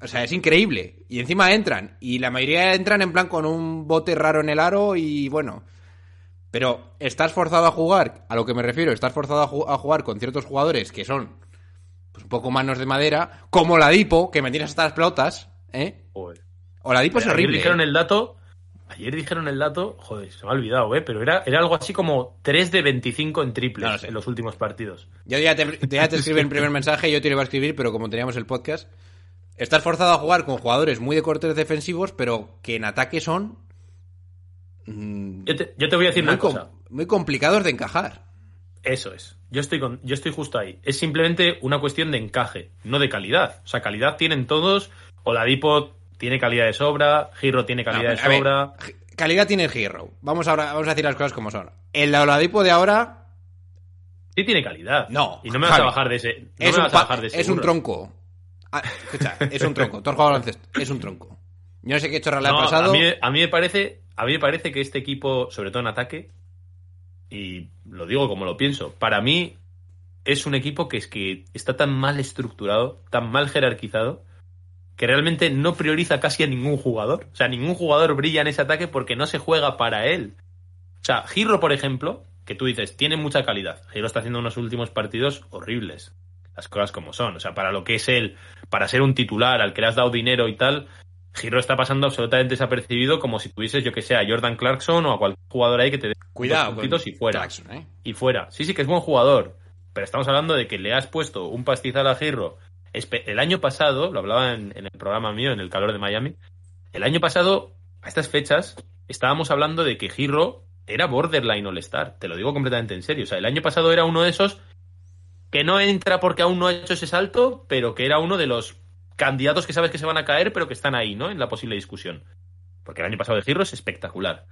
O sea, es increíble. Y encima entran. Y la mayoría entran en plan con un bote raro en el aro y bueno... Pero estás forzado a jugar, a lo que me refiero, estás forzado a, ju- a jugar con ciertos jugadores que son pues, un poco manos de madera, como la Dipo, que me tienes hasta las pelotas, ¿eh? Joder. O la Dipo es horrible. dijeron ¿eh? el dato. Ayer dijeron el dato, joder, se me ha olvidado, ¿eh? Pero era, era algo así como 3 de 25 en triples No lo sé. en los últimos partidos. Yo ya te, ya te escribí el primer mensaje, yo te lo iba a escribir, pero como teníamos el podcast, estás forzado a jugar con jugadores muy de cortes defensivos, pero que en ataque son mm, Yo te, yo te voy a decir muy, una com- cosa. muy complicados de encajar. Eso es. Yo estoy, con, yo estoy justo ahí. Es simplemente una cuestión de encaje, no de calidad. O sea, calidad tienen todos. Oladipo tiene calidad de sobra. Giro tiene calidad No, de ver, sobra. calidad tiene Hero. Vamos, ahora, vamos a decir las cosas como son. El Oladipo de ahora Sí tiene calidad. No, Y no me vas a bajar de ese. No es, me un vas a bajar de ese es un tronco. Ah, escucha, es un tronco. Tú has jugado baloncesto. Es un tronco. Yo no sé qué chorra le ha No, pasado. A mí, a mí me parece, a mí me parece que este equipo, sobre todo en ataque, y lo digo como lo pienso, para mí es un equipo que es que está tan mal estructurado, tan mal jerarquizado, que realmente no prioriza casi a ningún jugador. O sea, ningún jugador brilla en ese ataque porque no se juega para él. O sea, Giro, por ejemplo, que tú dices, tiene mucha calidad. Giro está haciendo unos últimos partidos horribles. Las cosas como son. O sea, para lo que es él, para ser un titular al que le has dado dinero y tal, Giro está pasando absolutamente desapercibido como si tuvieses, yo que sé, a Jordan Clarkson o a cualquier jugador ahí que te dé Cuidado puntitos y fuera. Clarkson, ¿eh? Y fuera. Sí, sí, que es buen jugador. Pero estamos hablando de que le has puesto un pastizal a Giro. El año pasado, lo hablaba en, en el programa mío, en el calor de Miami. El año pasado, a estas fechas, estábamos hablando de que Giro era borderline All-Star. Te lo digo completamente en serio. O sea, el año pasado era uno de esos que no entra porque aún no ha hecho ese salto, pero que era uno de los candidatos que sabes que se van a caer, pero que están ahí, ¿no? En la posible discusión. Porque el año pasado de Giro es espectacular.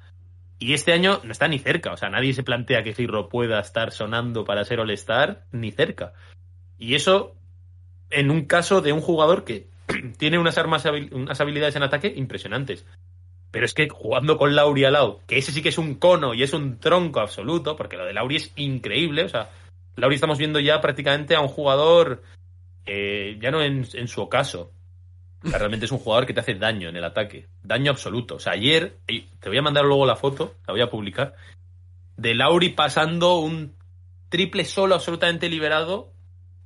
Y este año no está ni cerca. O sea, nadie se plantea que Giro pueda estar sonando para ser All-Star ni cerca. Y eso en un caso de un jugador que tiene unas armas unas habilidades en ataque impresionantes. Pero es que jugando con Lauri al lado, que ese sí que es un cono y es un tronco absoluto, porque lo de Lauri es increíble. O sea, Lauri estamos viendo ya prácticamente a un jugador, eh, ya no en, en su ocaso. Realmente es un jugador que te hace daño en el ataque. Daño absoluto. O sea, ayer, te voy a mandar luego la foto, la voy a publicar, de Lauri pasando un triple solo absolutamente liberado.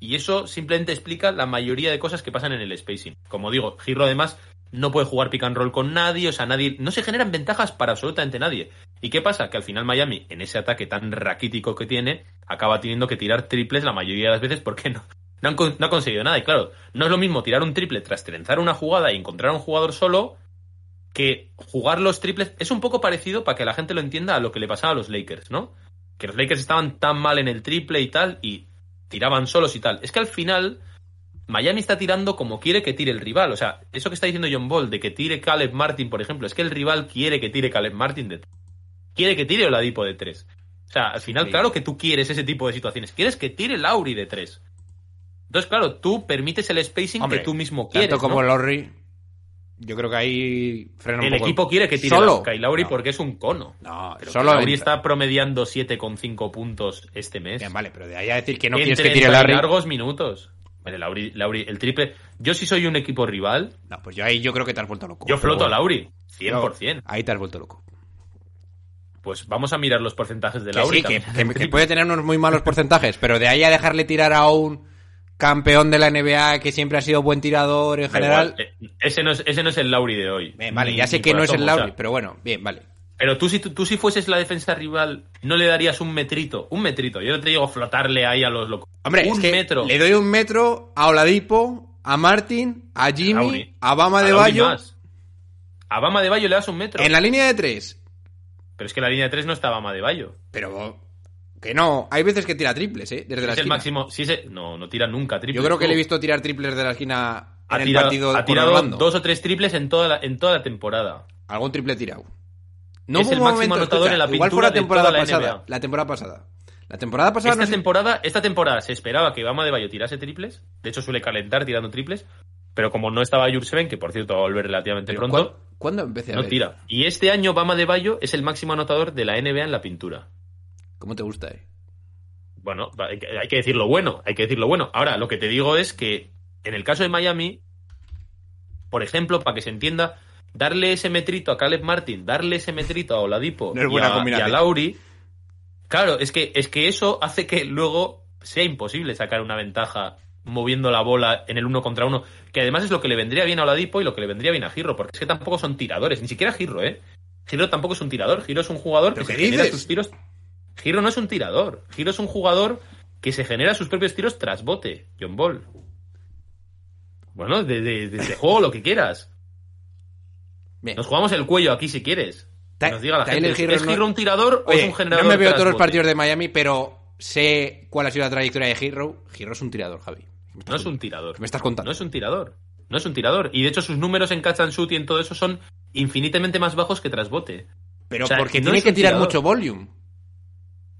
Y eso simplemente explica la mayoría de cosas que pasan en el spacing. Como digo, Giro además no puede jugar pick and roll con nadie, o sea, nadie, no se generan ventajas para absolutamente nadie. ¿Y qué pasa? Que al final Miami, en ese ataque tan raquítico que tiene, acaba teniendo que tirar triples la mayoría de las veces porque no, no, no ha conseguido nada. Y claro, no es lo mismo tirar un triple tras trenzar una jugada y encontrar a un jugador solo que jugar los triples. Es un poco parecido, para que la gente lo entienda, a lo que le pasaba a los Lakers, ¿no? Que los Lakers estaban tan mal en el triple y tal, y tiraban solos y tal. Es que al final, Miami está tirando como quiere que tire el rival. O sea, eso que está diciendo John Ball de que tire Caleb Martin, por ejemplo, es que el rival quiere que tire Caleb Martin de quiere que tire Oladipo de tres. O sea, al final, Sí. claro que tú quieres ese tipo de situaciones. Quieres que tire Lauri de tres. Entonces, claro, tú permites el spacing Hombre, que tú mismo quieres. Tanto como ¿no? Lowry, yo creo que ahí frena un El poco equipo quiere que tire ¿Solo? Kyle Lauri No. porque es un cono. No, Pero solo Lauri está promediando 7,5 puntos este mes. Bien, vale, pero de ahí a decir que no en quieres que 30 tire Larry. largos minutos. Vale, Lauri, Lauri, el triple. Yo si soy un equipo rival, No, pues yo ahí yo creo que te has vuelto loco. yo floto a bueno, Lauri. 100%. Ahí te has vuelto loco. Pues vamos a mirar los porcentajes de Que Lauri. sí, que, que- que puede tener unos muy malos porcentajes, pero de ahí a dejarle tirar a un campeón de la NBA que siempre ha sido buen tirador en Da general. igual, eh, Ese no, es, ese no es el Lauri de hoy. Bien, vale, ya sé que no es el asomo, o sea, Lauri, pero bueno, bien, vale. Pero tú si, tú, tú si fueses la defensa rival, ¿no le darías un metrito? Un metrito. Yo no te digo flotarle ahí a los locos. Hombre, un es que metro. le doy un metro a Oladipo, a Martin, a Jimmy, a Bama de Bayo. más. A Bama de Bayo le das un metro. En la línea de tres. Pero es que la línea de tres no está Bama de Bayo. Pero que no, hay veces que tira triples, ¿eh? Desde la Es el máximo. Sí, se- no, no tira nunca triple. Yo creo que le he visto tirar triples de la esquina en ha el tirado, partido ha tirado dos o tres triples en toda la, en toda la temporada. Algún triple tirado. No Es el máximo momento, anotador escucha, en la igual fue pintura la de temporada toda la pasada. NBA. La temporada pasada. La temporada pasada Esta no temporada, esta temporada se esperaba que Bama de Bayo tirase triples. De hecho, suele calentar tirando triples. Pero como no estaba Jurseven, que por cierto va a volver relativamente pronto, ¿cuán- ¿Cuándo empecé a no ver? tira. Y este año Bama de Bayo es el máximo anotador de la NBA en la pintura. ¿Cómo te gusta, eh? Bueno, hay que, decir lo bueno, hay que decir lo bueno. Ahora, lo que te digo es que en el caso de Miami, por ejemplo, para que se entienda, darle ese metrito a Caleb Martin, darle ese metrito a Oladipo No y, a, y combinación. a Lauri, claro, es que, es que eso hace que luego sea imposible sacar una ventaja moviendo la bola en el uno contra uno, que además es lo que le vendría bien a Oladipo y lo que le vendría bien a Girro, porque es que tampoco son tiradores, ni siquiera Girro, ¿eh? Giro tampoco es un tirador, Giro es un jugador que ¿Pero se genera sus tiros. Giro no es un tirador, Giro es un jugador que se genera sus propios tiros tras bote, John Ball. Bueno, de, de- de- de juego lo que quieras. Bien. Nos jugamos el cuello aquí si quieres. Que Ta- nos diga la gente, Hero ¿es no- Giro un tirador o es un generador no me veo todos los partidos de Miami, pero sé cuál ha sido la trayectoria de Hero. Hero es un tirador, Javi. No es un tirador. ¿Qué me estás contando? No es un tirador. No es un tirador. Y de hecho sus números en catch and shoot y en todo eso son infinitamente más bajos que tras bote. Pero o sea, porque no tiene que tirar tirador. mucho volume.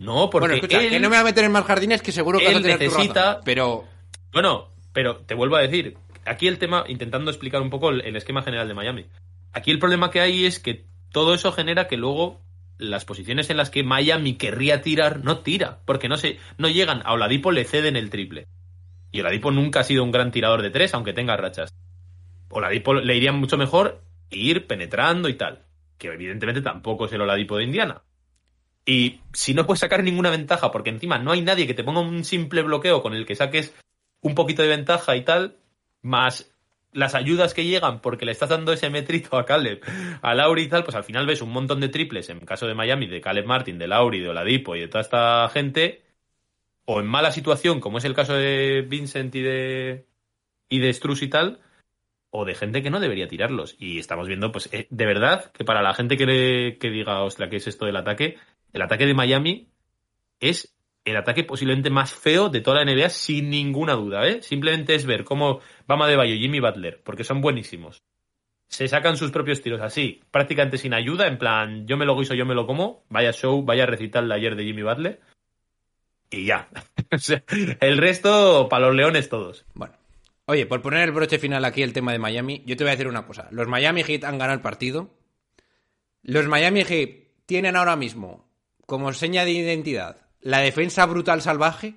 No, porque bueno, escucha, él- que no me voy a meter en más jardines, que seguro que vas a él tu necesita-. Pero Bueno, pero te vuelvo a decir, aquí el tema, intentando explicar un poco el, el esquema general de Miami. Aquí el problema que hay es que todo eso genera que luego las posiciones en las que Miami querría tirar no tira, porque no se, no llegan. A Oladipo le ceden el triple. Y Oladipo nunca ha sido un gran tirador de tres, aunque tenga rachas. Oladipo le iría mucho mejor ir penetrando y tal. Que evidentemente tampoco es el Oladipo de Indiana. Y si no puedes sacar ninguna ventaja, porque encima no hay nadie que te ponga un simple bloqueo con el que saques un poquito de ventaja y tal, más las ayudas que llegan porque le estás dando ese metrito a Caleb, a Lauri y tal, pues al final ves un montón de triples, en caso de Miami, de Caleb Martin, de Lauri, de Oladipo y de toda esta gente, o en mala situación, como es el caso de Vincent y de, y de Struz y tal, o de gente que no debería tirarlos. Y estamos viendo, pues, eh, de verdad, que para la gente que, que diga, ostra, ¿qué es esto del ataque? El ataque de Miami es el ataque posiblemente más feo de toda la NBA, sin ninguna duda, ¿eh? Simplemente es ver cómo Bama de Bayo y Jimmy Butler, porque son buenísimos. Se sacan sus propios tiros así, prácticamente sin ayuda, en plan, yo me lo guiso, yo me lo como, vaya show, vaya recital de ayer de Jimmy Butler. Y ya. El resto, para los leones todos. Bueno. Oye, por poner el broche final aquí el tema de Miami, yo te voy a decir una cosa. Los Miami Heat han ganado el partido Los Miami Heat tienen ahora mismo como seña de identidad la defensa brutal salvaje.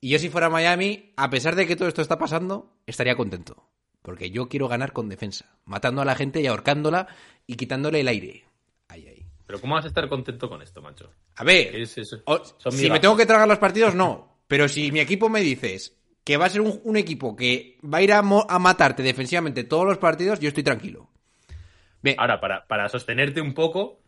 Y yo si fuera Miami, a pesar de que todo esto está pasando, estaría contento. Porque yo quiero ganar con defensa, matando a la gente y ahorcándola y quitándole el aire. Ahí, ahí. Pero ¿cómo vas a estar contento con esto, macho? A ver, Es o- si me tengo que tragar los partidos, no. Pero si mi equipo me dices que va a ser un, un equipo que va a ir a, mo- a matarte defensivamente todos los partidos, yo estoy tranquilo. Bien, Ahora, para, para sostenerte un poco.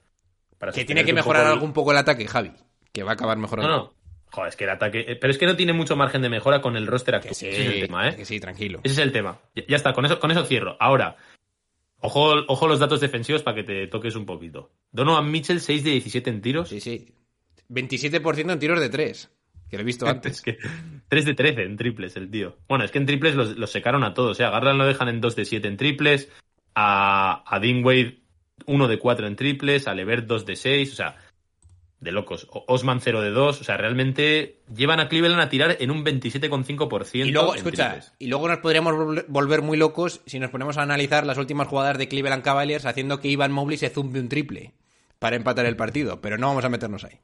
Para que tiene que un mejorar poco algún poco el ataque, Javi. Que va a acabar No, mejorando. no. Joder, es que el ataque. eh, Pero es que no tiene mucho margen de mejora con el roster actual. Que sí, Ese es el tema, ¿eh? que sí, tranquilo. Ese es el tema. Ya, ya está, con eso, con eso cierro. Ahora, ojo, ojo los datos defensivos para que te toques un poquito. Donovan Mitchell, 6 de 17 en tiros. Sí, sí. 27% en tiros de 3. Que lo he visto antes. Es que 3 de 13 en triples el tío. Bueno, es que en triples los, los secaron a todos. ¿eh? A Garland lo dejan en 2 de 7 en triples. A, a Dean Wade 1 de 4 en triples. A Levert 2 de 6. O sea, de locos. Osman 0 de 2. O sea, realmente llevan a Cleveland a tirar en un 27,5%. Y luego, en escucha, triples. y luego nos podríamos vol- volver muy locos si nos ponemos a analizar las últimas jugadas de Cleveland Cavaliers haciendo que Ivan Mobley se zumbe un triple para empatar el partido, pero no vamos a meternos ahí.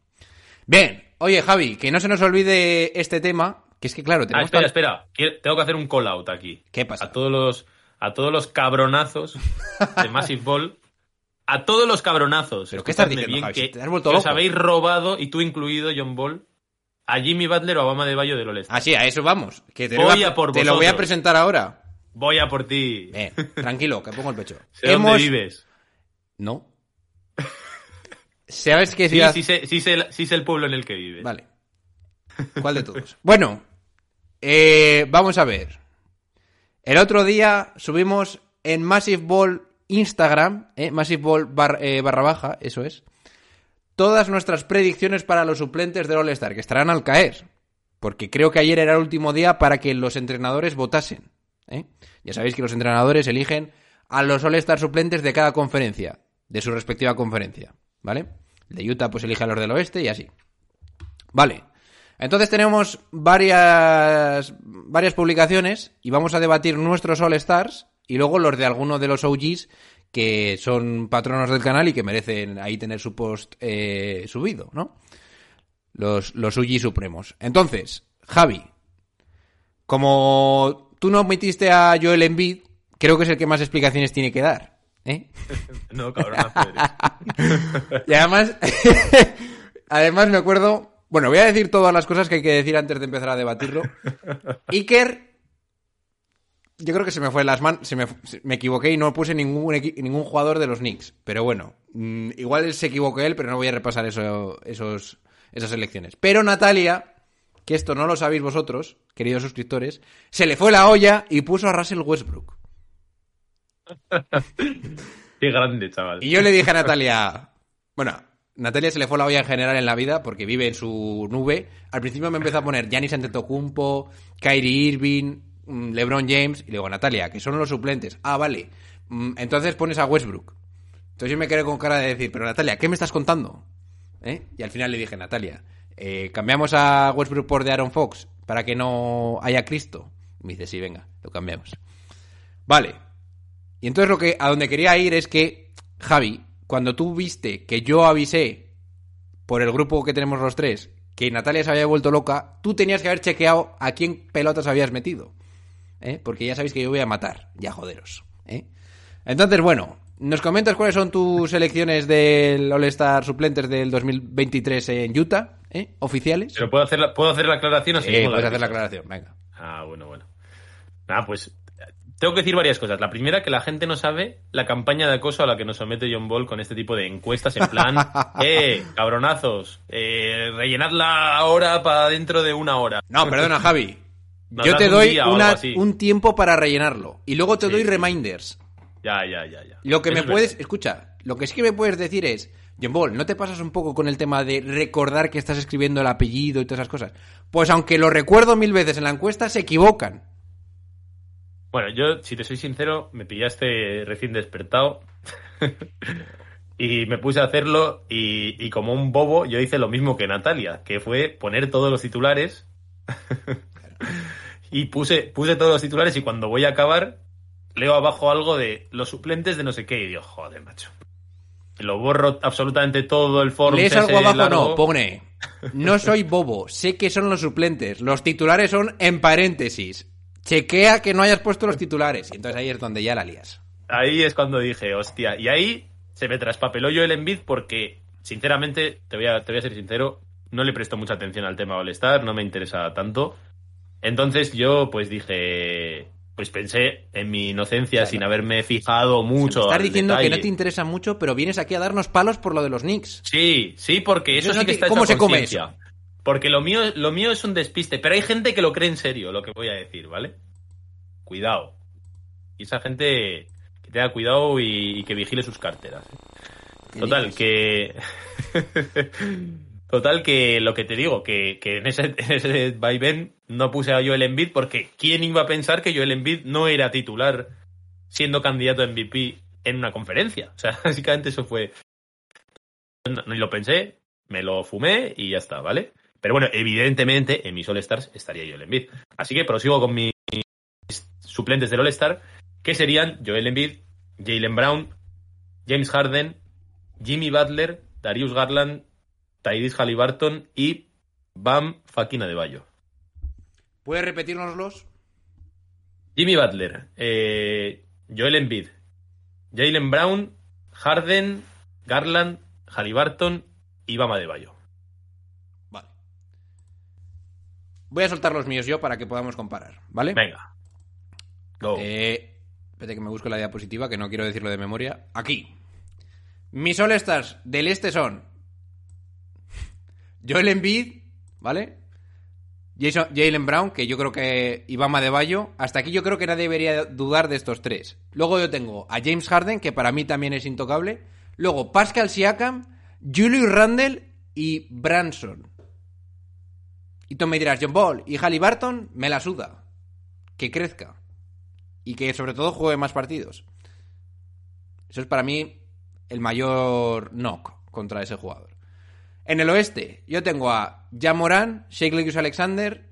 Bien, oye Javi, que no se nos olvide este tema, que es que claro, Ah, tenemos espera, tan- espera. Quiero- Tengo que hacer un call out aquí. ¿Qué pasa? A todos los, a todos los cabronazos de Massive Ball. A todos los cabronazos. ¿Pero qué estás diciendo, bien, Javi? que, Te has vuelto que os loco. habéis robado, y tú incluido, John Ball, a Jimmy Butler o a Bama de Bayo del All-Star. Ah, sí, a eso vamos, que te, Voy lo, a por te lo voy a presentar ahora. Voy a por ti. Tranquilo, que pongo el pecho. Sé dónde vives. No. ¿Sabes qué Sí, ciudad? sí, sé, sí, sé el- sí sé el pueblo en el que vives. Vale. ¿Cuál de todos? Bueno, eh, vamos a ver. El otro día subimos en Massive Ball Instagram, eh, Massive Ball eh, barra baja, eso es, todas nuestras predicciones para los suplentes del All-Star, que estarán al caer. Porque creo que ayer era el último día para que los entrenadores votasen. ¿eh? Ya sabéis que los entrenadores eligen a los All-Star suplentes de cada conferencia, de su respectiva conferencia. ¿Vale? De Utah pues elige a los del oeste y así. Vale. Entonces tenemos varias, varias publicaciones y vamos a debatir nuestros All Stars y luego los de algunos de los OGs que son patronos del canal y que merecen ahí tener su post eh, subido, ¿no? Los, los supremos. Entonces, Javi, como tú no omitiste a Joel Embiid, creo que es el que más explicaciones tiene que dar. ¿eh? No, eres. Y además, además me acuerdo, bueno, voy a decir todas las cosas que hay que decir antes de empezar a debatirlo. Iker, yo creo que se me fue las manos, se me, se- me equivoqué y no puse ningún, ningún jugador de los Knicks. Pero bueno, mm, igual se equivocó él, pero no voy a repasar eso, esos, esas elecciones. Pero Natalia, que esto no lo sabéis vosotros, queridos suscriptores, se le fue la olla y puso a Russell Westbrook. Qué grande, chaval. Y yo le dije a Natalia, bueno, Natalia se le fue la olla en general en la vida porque vive en su nube. Al principio me empezó a poner Giannis Antetokounmpo, Kyrie Irving, LeBron James y le digo, Natalia, que son los suplentes. Ah, vale. Mm, Entonces pones a Westbrook. Entonces yo me quedé con cara de decir, pero Natalia, ¿qué me estás contando? ¿Eh? Y al final le dije, Natalia, eh, ¿cambiamos a Westbrook por de Aaron Fox para que no haya Cristo? Y me dice, sí, venga, lo cambiamos. Vale. Y entonces lo que a donde quería ir es que, Javi, cuando tú viste que yo avisé por el grupo que tenemos los tres que Natalia se había vuelto loca, tú tenías que haber chequeado a quién pelotas habías metido. ¿Eh? Porque ya sabéis que yo voy a matar, ya joderos. ¿eh? Entonces, bueno, ¿nos comentas cuáles son tus selecciones del All-Star suplentes del 2023 en Utah? ¿eh? ¿Oficiales? ¿Pero puedo hacer la, ¿puedo hacer la aclaración o Sí, puedes hacer la aclaración, venga. Ah, bueno, bueno. Nada, pues tengo que decir varias cosas. La primera, que la gente no sabe la campaña de acoso a la que nos somete John Ball con este tipo de encuestas en plan, eh, cabronazos, eh, rellenadla ahora para dentro de una hora. No, perdona, Javi. Yo te doy una- un tiempo para rellenarlo. Y luego te Sí, doy reminders. Ya, ya, ya, ya. Lo que me es puedes, escucha, lo que sí que me puedes decir es, John Ball, ¿no te pasas un poco con el tema de recordar que estás escribiendo el apellido y todas esas cosas? Pues aunque lo recuerdo mil veces en la encuesta, se equivocan. Bueno, yo, si te soy sincero, me pillaste recién despertado. y me puse a hacerlo y, y como un bobo yo hice lo mismo que Natalia, que fue poner todos los titulares. y puse, puse todos los titulares y cuando voy a acabar leo abajo algo de los suplentes de no sé qué y digo, joder, macho. lo borro absolutamente todo el foro. ¿Lees algo abajo? No, pone. No soy bobo, sé que son los suplentes. Los titulares son en paréntesis. Chequea que no hayas puesto los titulares. Y entonces ahí es donde ya la lías. Ahí es cuando dije, hostia. Y ahí se me traspapeló yo el Envid porque, sinceramente, te voy, a, te voy a ser sincero, no le presto mucha atención al tema All-Star, no me interesa tanto. Entonces yo, pues dije, pues pensé en mi inocencia sin haberme fijado mucho. Estás diciendo que no te interesa mucho, pero vienes aquí a darnos palos por lo de los Knicks. Sí, sí, porque eso Entonces, sí que ¿a ti está cómo hecho se come. Porque lo mío, lo mío es un despiste, pero hay gente que lo cree en serio, lo que voy a decir, ¿vale? Cuidado. Y esa gente que tenga cuidado y, y que vigile sus carteras. ¿Qué Total, que. Total, que lo que te digo, que, que en ese, en ese vaivén no puse a Joel Embiid porque ¿quién iba a pensar que Joel Embiid no era titular siendo candidato a MVP en una conferencia? O sea, básicamente eso fue. No, lo pensé, me lo fumé y ya está, ¿vale? Pero bueno, evidentemente en mis All-Stars estaría Joel Embiid. Así que prosigo con mis suplentes del All-Star, que serían Joel Embiid, Jalen Brown, James Harden, Jimmy Butler, Darius Garland, Tyrese Halliburton y Bam Fakina de Bayo. ¿Puedes repetírnoslos? Jimmy Butler, eh, Joel Embiid, Jalen Brown, Harden, Garland, Halliburton y Bam Adebayo. Vale. Voy a soltar los míos yo para que podamos comparar, ¿vale? Venga. Go. Eh, espérate que me busco la diapositiva, que no quiero decirlo de memoria. Aquí. Mis All-Stars del este son Joel Embiid, ¿vale? Jalen Brown, que yo creo que Ibama de Bayo. Hasta aquí yo creo que nadie debería dudar de estos tres. Luego yo tengo a James Harden, que para mí también es intocable. Luego Pascal Siakam, Julius Randle y Branson. Y tú me dirás, John Ball y Halliburton, me la suda. Que crezca. Y que sobre todo juegue más partidos. Eso es para mí el mayor knock contra ese jugador. En el oeste, yo tengo a Jamoran, Shake Gilgeous Alexander,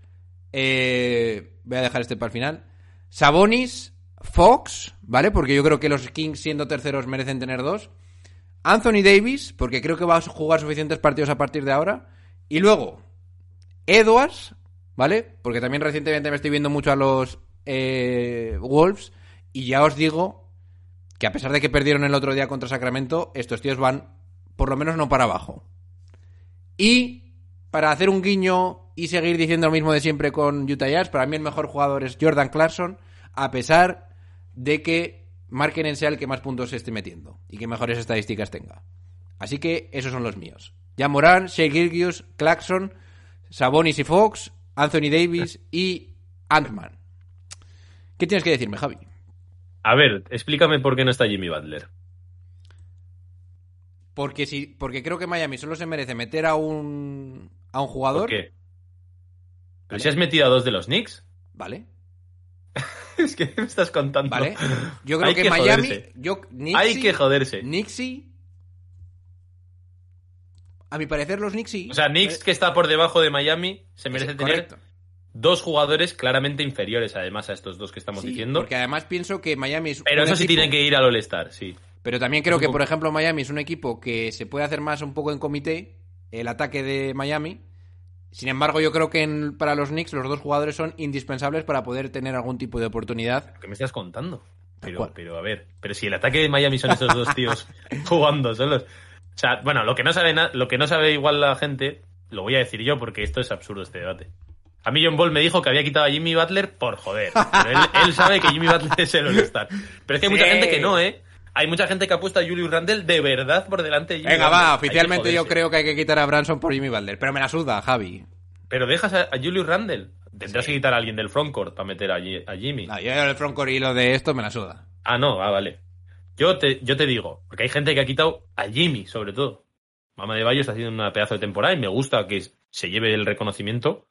eh, voy a dejar este para el final, Sabonis, Fox, ¿vale? Porque yo creo que los Kings siendo terceros merecen tener dos. Anthony Davis, porque creo que va a jugar suficientes partidos a partir de ahora. Y luego, Edwards, ¿vale? Porque también recientemente me estoy viendo mucho a los eh, Wolves. Y ya os digo que a pesar de que perdieron el otro día contra Sacramento, estos tíos van por lo menos no para abajo. Y para hacer un guiño y seguir diciendo lo mismo de siempre con Utah Jazz, para mí el mejor jugador es Jordan Clarkson, a pesar de que Markenen sea el que más puntos se esté metiendo y que mejores estadísticas tenga. Así que esos son los míos. Ya Morán, Shea Gilgius, Clarkson, Sabonis y Fox, Anthony Davis y Ant-Man. ¿Qué tienes que decirme, Javi? A ver, explícame por qué no está Jimmy Butler. Porque si, porque creo que Miami solo se merece meter a un a un jugador. ¿Por qué? Pero si has metido a dos de los Knicks. Vale, es que me estás contando. vale. Yo creo Hay que, que Miami, yo Hay que joderse. Sí. A mi parecer los Knicks. O sea, Knicks, que está por debajo de Miami, se merece Sí, tener dos jugadores claramente inferiores, además, a estos dos que estamos Sí, diciendo. Porque además pienso que Miami es Pero eso sí tienen que ir al All-Star, sí. Pero también creo que, por ejemplo, Miami es un equipo que se puede hacer más un poco en comité, el ataque de Miami. Sin embargo, yo creo que en- para los Knicks los dos jugadores son indispensables para poder tener algún tipo de oportunidad. ¿Qué me estás contando? Pero, pero a ver, pero si el ataque de Miami son esos dos tíos jugando solos. O sea, bueno, lo que no sabe lo que no sabe igual la gente, lo voy a decir yo porque esto es absurdo este debate. A mí John Ball me dijo que había quitado a Jimmy Butler por joder. Pero él, él sabe que Jimmy Butler es el All-Star. Pero es que hay mucha gente que no, ¿eh? Hay mucha gente que apuesta a Julius Randle de verdad por delante de Jimmy Venga, va, oficialmente yo creo que hay que quitar a Branson por Jimmy Butler. Pero me la suda, Javi. Pero dejas a, a Julius Randle. Tendrás que quitar a alguien del frontcourt para meter a Jimmy. No, yo el frontcourt y lo de esto me la suda. Ah, no, ah, vale. Yo te, yo te digo, porque hay gente que ha quitado a Jimmy, sobre todo. Mama de Bayo está haciendo una pedazo de temporada y me gusta que se lleve el reconocimiento.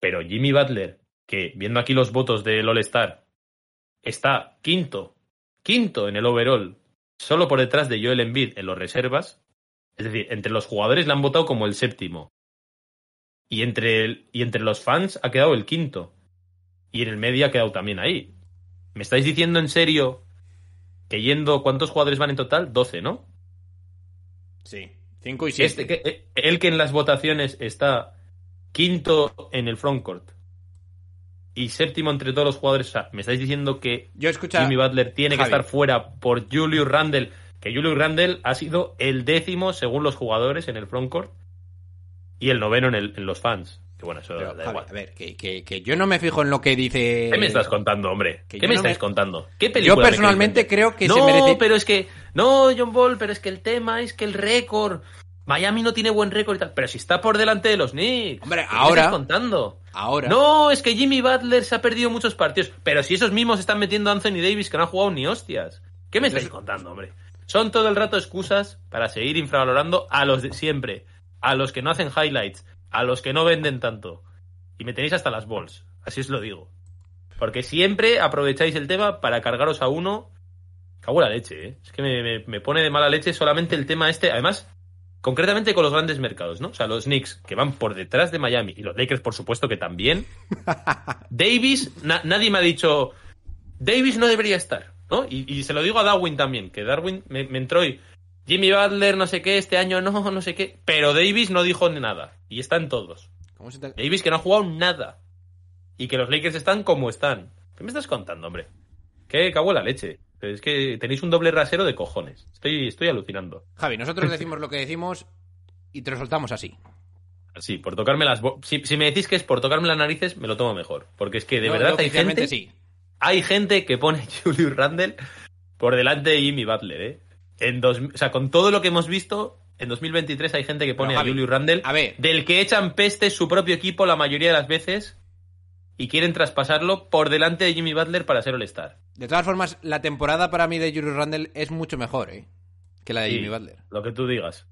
Pero Jimmy Butler, que viendo aquí los votos del All-Star, está quinto, quinto en el overall, solo por detrás de Joel Embiid en los reservas. Es decir, entre los jugadores le han votado como el séptimo. Y entre, el- y entre los fans ha quedado el quinto. Y en el medio ha quedado también ahí. ¿Me estáis diciendo en serio que yendo, ¿cuántos jugadores van en total? 12, ¿no? Sí. 5 y 7. Este, que, eh, él que en las votaciones está quinto en el frontcourt y séptimo entre todos los jugadores. O sea, me estáis diciendo que Yo escucha, Jimmy Butler tiene Javi. que estar fuera por Julius Randle, que Julius Randle ha sido el décimo según los jugadores en el frontcourt y el noveno en, el- en los fans. Que bueno, eso Pero, da Javi, igual. a ver, que, que- que yo no me fijo en lo que dice. ¿Qué me estás contando, hombre? que ¿Qué me no estáis me- contando? ¿Qué película Yo personalmente creo que no, se merece. pero es que. No, John Ball, pero es que el tema es que el récord. Miami no tiene buen récord y tal. Pero si está por delante de los Knicks. Hombre, ¿Qué me ahora- estás contando? Ahora. No, es que Jimmy Butler se ha perdido muchos partidos. Pero si esos mismos están metiendo a Anthony Davis que no han jugado ni hostias. ¿Qué me estáis contando, hombre? Son todo el rato excusas para seguir infravalorando a los de siempre. A los que no hacen highlights. A los que no venden tanto. Y me tenéis hasta las balls. Así os lo digo. Porque siempre aprovecháis el tema para cargaros a uno. Cago en la leche, ¿eh? Es que me, me- me pone de mala leche solamente el tema este. Además, concretamente con los grandes mercados, ¿no? O sea, los Knicks, que van por detrás de Miami, y los Lakers, por supuesto, que también. Davis, na- nadie me ha dicho. Davis no debería estar, ¿no? Y, y se lo digo a Darwin también, que Darwin me, me entró y. Jimmy Butler, no sé qué, este año no, no sé qué. Pero Davis no dijo ni nada. Y están todos. ¿Cómo se te- Davis que no ha jugado nada. Y que los Lakers están como están. ¿Qué me estás contando, hombre? ¿Qué cago en la leche? Es que tenéis un doble rasero de cojones. Estoy, estoy alucinando. Javi, nosotros decimos lo que decimos y te lo soltamos así. Sí, por tocarme las... Si, si me decís que es por tocarme las narices, me lo tomo mejor. Porque es que de verdad hay gente... sí. Hay gente que pone Julius Randle por delante de Jimmy Butler, ¿eh? En dos, o sea, con todo lo que hemos visto, en 2023 hay gente que pone Pero, Javi, a Julius Randle, a ver. del que echan peste su propio equipo la mayoría de las veces y quieren traspasarlo por delante de Jimmy Butler para ser All-Star. De todas formas, la temporada para mí de Julius Randle es mucho mejor, ¿eh? Que la de Sí, Jimmy Butler. Lo que tú digas.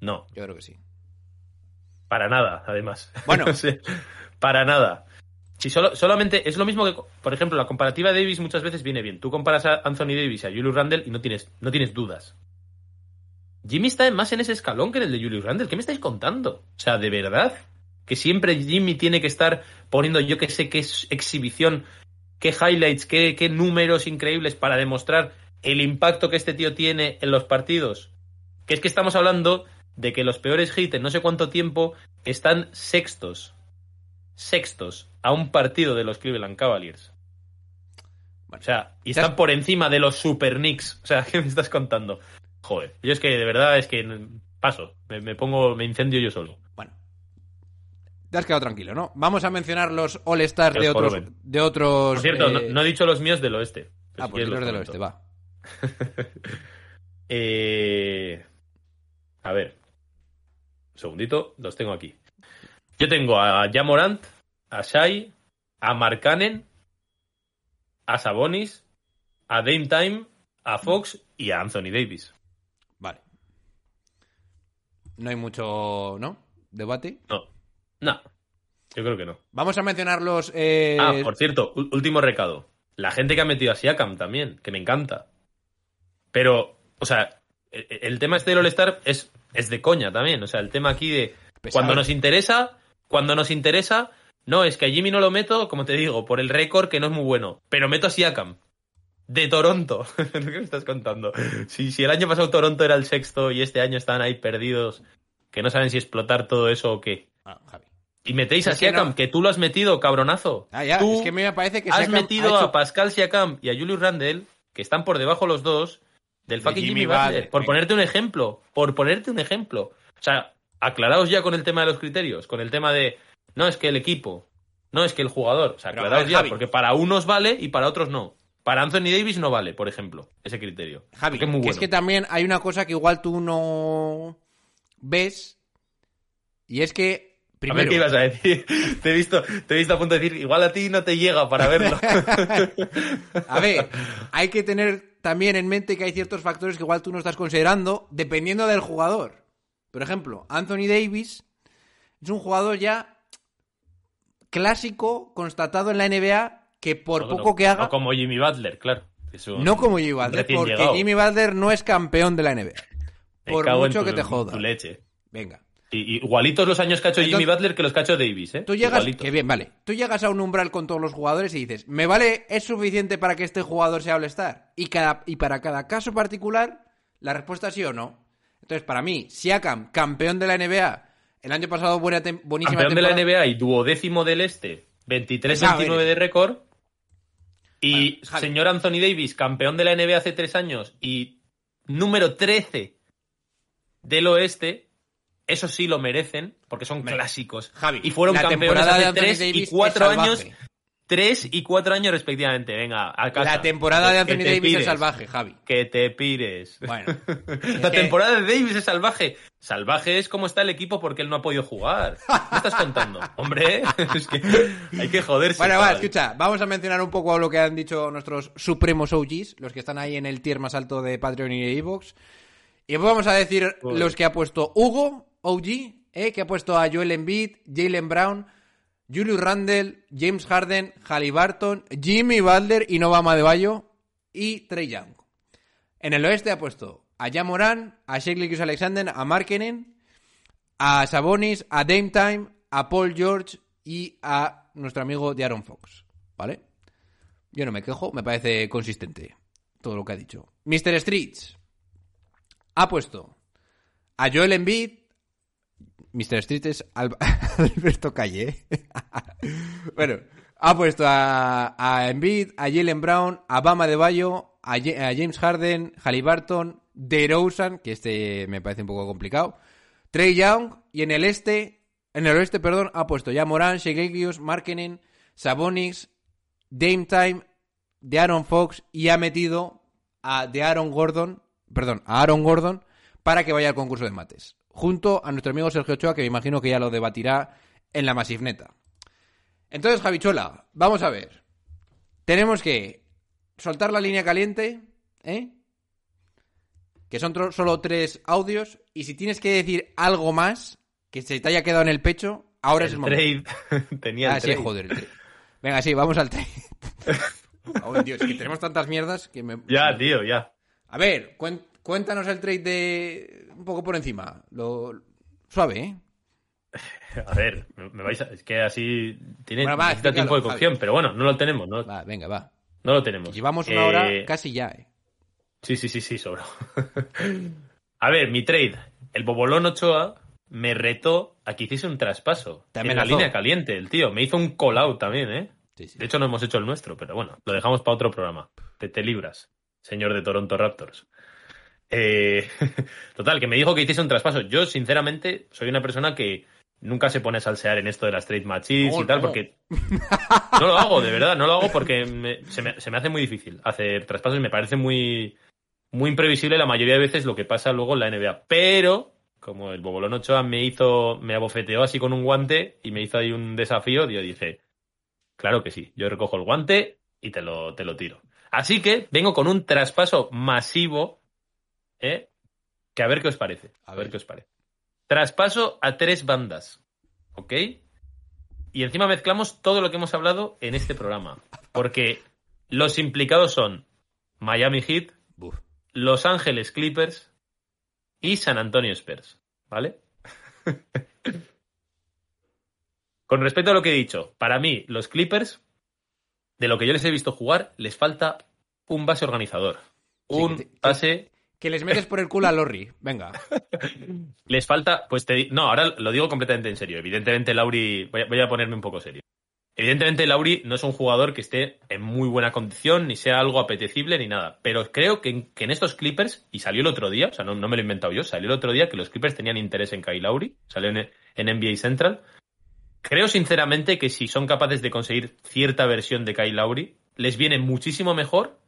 No, Yo creo que sí. para nada, además. Bueno. Para nada. Si solo, solamente es lo mismo que, por ejemplo, la comparativa de Davis muchas veces viene bien. Tú comparas a Anthony Davis y a Julius Randle y no tienes, no tienes dudas. Jimmy está más en ese escalón que en el de Julius Randle. ¿Qué me estáis contando? O sea, ¿de verdad? Que siempre Jimmy tiene que estar poniendo yo que sé qué exhibición, qué highlights, qué, qué números increíbles para demostrar el impacto que este tío tiene en los partidos. Que es que estamos hablando de que los peores hits en no sé cuánto tiempo están sextos. Sextos a un partido de los Cleveland Cavaliers. O sea, y están por encima de los Super Knicks. O sea, ¿qué me estás contando? Joder, yo es que de verdad es que paso, me, me pongo, me incendio yo solo. Te has quedado tranquilo, ¿no? Vamos a mencionar los All-Stars de otros, joroben. de otros. Por cierto, no, eh, no he dicho los míos del oeste. Ah, si pues los del oeste, va. Eh, a ver. Un segundito, los tengo aquí. Yo tengo a Jamorant, a Shai, a Markkanen, a Sabonis, a Dame Time, a Fox y a Anthony Davis. Vale. No hay mucho, ¿no? Debate. No, no, yo creo que no. Vamos a mencionar los. eh, Ah, por cierto, último recado. La gente que ha metido a Siakam también, que me encanta. Pero, o sea, e- e- el tema este del All-Star es, es de coña también. O sea, el tema aquí de Pesado. cuando nos interesa, cuando nos interesa, no, es que a Jimmy no lo meto, como te digo, por el récord que no es muy bueno. Pero meto a Siakam. De Toronto. ¿Qué me estás contando? Si, si el año pasado Toronto era el sexto y este año están ahí perdidos, que no saben si explotar todo eso o qué. Ah, Javi. Y metéis a que Siakam, no- que tú lo has metido, cabronazo. Ah, ya. Tú Es que a mí me parece que has Siakam ha metido hecho- a Pascal Siakam y a Julius Randle, que están por debajo los dos, del De fucking Jimmy Jimmy, Butler. Butler. Por ponerte un ejemplo. Por ponerte un ejemplo. O sea, aclaraos ya con el tema de los criterios. Con el tema de, no, es que el equipo. No, es que el jugador. O sea, Pero, aclaraos ver, ya, Javi. porque para unos vale y para otros no. Para Anthony Davis no vale, por ejemplo, ese criterio. Javi, es muy que bueno. es que también hay una cosa que igual tú no ves. Y es que. A ver Primero, qué ibas a decir. te, he visto, te he visto a punto de decir, igual a ti no te llega para verlo. A ver, hay que tener también en mente que hay ciertos factores que igual tú no estás considerando dependiendo del jugador. Por ejemplo, Anthony Davis es un jugador ya clásico, constatado en la NBA, que por No, poco no, que haga, no como Jimmy Butler, claro. No como Jimmy Butler, porque llegado. Jimmy Butler no es campeón de la NBA. Me Por mucho que te joda. tu leche. Venga. Y, igualitos los años que ha hecho Jimmy Butler que los que ha hecho Davis, ¿eh? Tú llegas, que bien, vale. Tú llegas a un umbral con todos los jugadores y dices, ¿me vale, es suficiente para que este jugador sea All-Star? Y, cada, y para cada caso particular, la respuesta es sí o no. Entonces, para mí, Siakam, campeón de la NBA, el año pasado buena tem- buenísima Campeón de la. NBA y duodécimo del Este, 23-29 Venga, a ver. de récord. Y señor Anthony Davis, campeón de la NBA hace tres años y número 13 del Oeste, eso sí lo merecen, porque son clásicos. Javi, y fueron la campeones temporada de hace Anthony tres y Davis cuatro años. salvaje. Tres y cuatro años respectivamente. Venga, a casa. La temporada de Anthony Davis pires. es salvaje, Javi. Que te pires. Bueno. La que- temporada de Davis es salvaje. Salvaje es como está el equipo porque él no ha podido jugar. ¿Qué estás contando? Hombre, es que hay que joderse. Bueno, va, escucha, vamos a mencionar un poco lo que han dicho nuestros supremos OGs, los que están ahí en el tier más alto de Patreon y de Evox. Y vamos a decir los que ha puesto Hugo, OG, eh, que ha puesto a Joel Embiid, Jalen Brown, Julius Randle, James Harden, Halliburton, Jimmy Butler y Novama de Bayo y Trey Young. En el oeste ha puesto a Jamoran, a Shake Alexander, a Markenen, a Sabonis, a Dame Time, a Paul George y a nuestro amigo de Aaron Fox. ¿Vale? Yo no me quejo, me parece consistente todo lo que ha dicho. Mr. Streets ha puesto a Joel Embiid. Mr. Streets es Al- Alberto Calle. bueno, ha puesto a, a Embiid, a Jalen Brown, a Bama de Bayo, a, a James Harden, Halliburton, DeRozan, que este me parece un poco complicado, Trey Young, y en el este, en el oeste, perdón, ha puesto ya Moran, Shegelius, Markenen, Sabonis, Dame Time, de Aaron Fox y ha metido a de Aaron Gordon, perdón, a Aaron Gordon para que vaya al concurso de mates, junto a nuestro amigo Sergio Ochoa, que me imagino que ya lo debatirá en la Masivneta. Entonces, Javichola, vamos a ver. Tenemos que soltar la línea caliente, ¿eh? Que son solo tres audios. Y si tienes que decir algo más que se te haya quedado en el pecho, ahora es el momento. Tenía el Ah, sí, trade. joder. el trade. Venga, sí, vamos al trade. Oh, Dios, que tenemos tantas mierdas que me... Ya, tío, ya. A ver, cuen- cuéntanos el trade de... Un poco por encima. Lo... Suave, ¿eh? A ver, me vais a... Es que así tiene Bueno, va, tiempo de cocción, pero bueno, no lo tenemos, no, Va, venga, va. no lo tenemos. Llevamos una Eh, hora casi ya, ¿eh? Sí, sí, sí, sí, sobró. a ver, mi trade. El Bobolón Ochoa me retó a que hiciese un traspaso. Te en la línea caliente, el tío. Me hizo un call out también, ¿eh? Sí, sí. De hecho, no hemos hecho el nuestro, pero bueno, lo dejamos para otro programa. Te, te libras, señor de Toronto Raptors. Eh, total, que me dijo que hiciese un traspaso. Yo, sinceramente, soy una persona que nunca se pone a salsear en esto de las trade No, y tal, no. porque no lo hago, de verdad, no lo hago porque me- se, me, se me hace muy difícil hacer traspasos y me parece muy, muy imprevisible la mayoría de veces lo que pasa luego en la NBA. Pero, como el Bobolón Ochoa me hizo, me abofeteó así con un guante y me hizo ahí un desafío, yo dije, claro que sí, yo recojo el guante y te lo, te lo tiro. Así que vengo con un traspaso masivo, ¿eh? que a ver qué os parece. A, A ver ver. qué os parece. Traspaso a tres bandas, ¿ok? Y encima mezclamos todo lo que hemos hablado en este programa. Porque los implicados son Miami Heat, Buf. Los Ángeles Clippers y San Antonio Spurs, ¿vale? Con respecto a lo que he dicho, para mí, los Clippers, de lo que yo les he visto jugar, les falta un base organizador. Sí, Un que te- que- base. Que les metes por el culo a Lorry. Venga. Les falta. Pues te No, ahora lo digo completamente en serio. Evidentemente, Lauri. Voy a, ponerme un poco serio. Evidentemente, Lauri no es un jugador que esté en muy buena condición, ni sea algo apetecible, ni nada. Pero creo que en, estos Clippers, y salió el otro día, o sea, no, me lo he inventado yo, salió el otro día que los Clippers tenían interés en Kyle Lauri, salió en, en NBA Central. Creo sinceramente que si son capaces de conseguir cierta versión de Kyle Lauri, les viene muchísimo mejor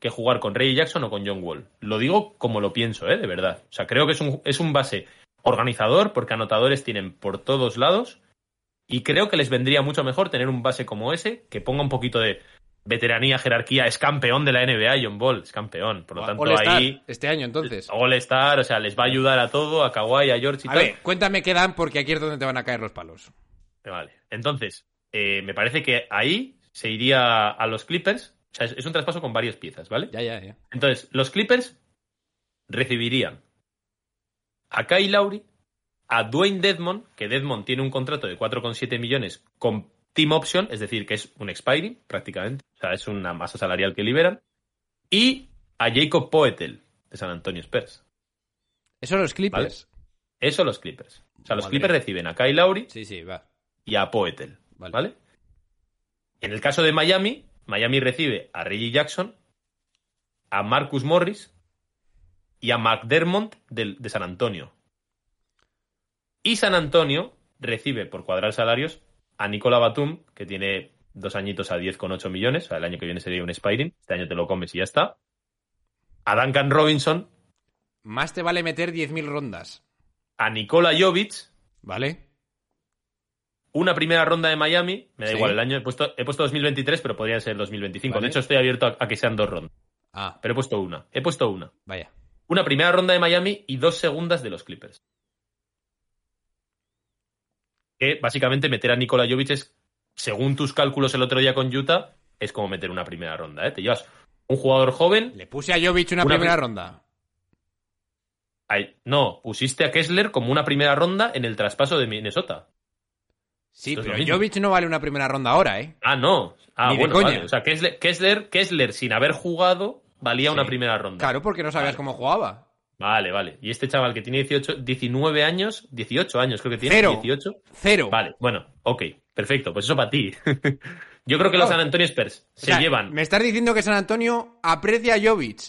que jugar con Ray Jackson o con John Wall. Lo digo como lo pienso, ¿eh? de verdad. O sea, creo que es un, es un base organizador porque anotadores tienen por todos lados y creo que les vendría mucho mejor tener un base como ese que ponga un poquito de veteranía, jerarquía. Es campeón de la NBA, John Wall, es campeón. Por lo tanto, All-Star ahí este año, entonces. All Star, o sea, les va a ayudar a todo, a Kawhi, a George y A tal. ver, cuéntame qué dan porque aquí es donde te van a caer los palos. Vale. Entonces, eh, me parece que ahí se iría a los Clippers. O sea, es, es un traspaso con varias piezas, ¿vale? Ya, ya, ya. Entonces, los Clippers recibirían a Kyle Lowry, a Dwayne Dedmon, que Dedmon tiene un contrato de 4,7 millones con team option, es decir, que es un expiring prácticamente, o sea, es una masa salarial que liberan, y a Jacob Poetel de San Antonio Spurs. Eso los Clippers. Eso los Clippers. O sea, los Madre. Clippers reciben a Kyle Lowry Sí, sí, va. y a Poetel. Vale. Vale. En el caso de Miami, Miami recibe a Reggie Jackson, a Marcus Morris y a McDermott del- de San Antonio. Y San Antonio recibe por cuadrar salarios a Nicola Batum, que tiene dos añitos a 10,8 millones. O sea, el año que viene sería un Spiring. Este año te lo comes y ya está. A Duncan Robinson, Más te vale meter 10.000 rondas. a Nikola Jovic, ¿Vale? Una primera ronda de Miami. Me da Sí. igual, el año he puesto, he puesto 2023, pero podría ser 2025. Vale. De hecho, estoy abierto a, a que sean dos rondas. Ah, Pero he puesto una. He puesto una. vaya. Una primera ronda de Miami y dos segundas de los Clippers. Que básicamente meter a Nikola Jovic es, según tus cálculos el otro día con Utah, es como meter una primera ronda. ¿eh? Te llevas un jugador joven. Le puse a Jovic una, Una primera pri- ronda. Ay, no, pusiste a Kessler como una primera ronda en el traspaso de Minnesota. Sí, Esto pero. Jovic no vale una primera ronda ahora, ¿eh? Ah, no. Ah, Ni de bueno, coña. vale. O sea, Kessler, Kessler, Kessler, sin haber jugado, valía una primera ronda. Claro, porque no sabías Vale. cómo jugaba. Vale, vale. Y este chaval que tiene 18, 19 años, 18 años creo que tiene. Cero. 18. Cero. Vale, bueno, ok, perfecto, pues eso para ti. Yo creo que los Oh. San Antonio Spurs O se sea, llevan. Me estás diciendo que San Antonio aprecia a Jovic.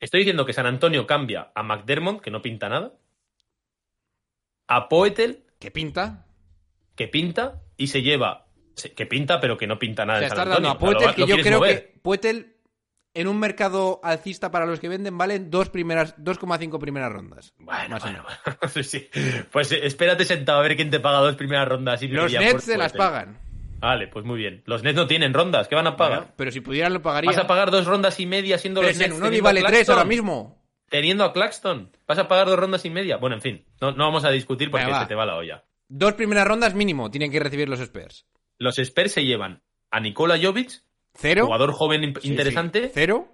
Estoy diciendo que San Antonio cambia a McDermott, que no pinta nada, a Poetel, ¿Qué pinta? Que pinta, y se lleva. Que pinta, pero que no pinta nada sea, en San estás dando a Poetel, O sea, lo- que lo yo creo mover. que Poetel, en un mercado alcista para los que venden, valen dos primeras, 2,5 primeras rondas. Bueno, bueno. Sí. Pues eh, espérate sentado a ver quién te paga dos primeras rondas. y Los Nets se las pagan. Vale, pues muy bien. Los Nets no tienen rondas, ¿qué van a pagar? Bueno, pero si pudieran lo pagaría. ¿Vas a pagar dos rondas y media siendo Pero los Nets a vale tres ahora mismo. Teniendo a Claxton. ¿Vas a pagar dos rondas y media? Bueno, en fin, no, no vamos a discutir porque Venga, se te va la olla. Dos primeras rondas mínimo tienen que recibir los Spurs. Los Spurs se llevan a Nikola Jovic, Cero. jugador joven Sí, interesante. sí. Cero.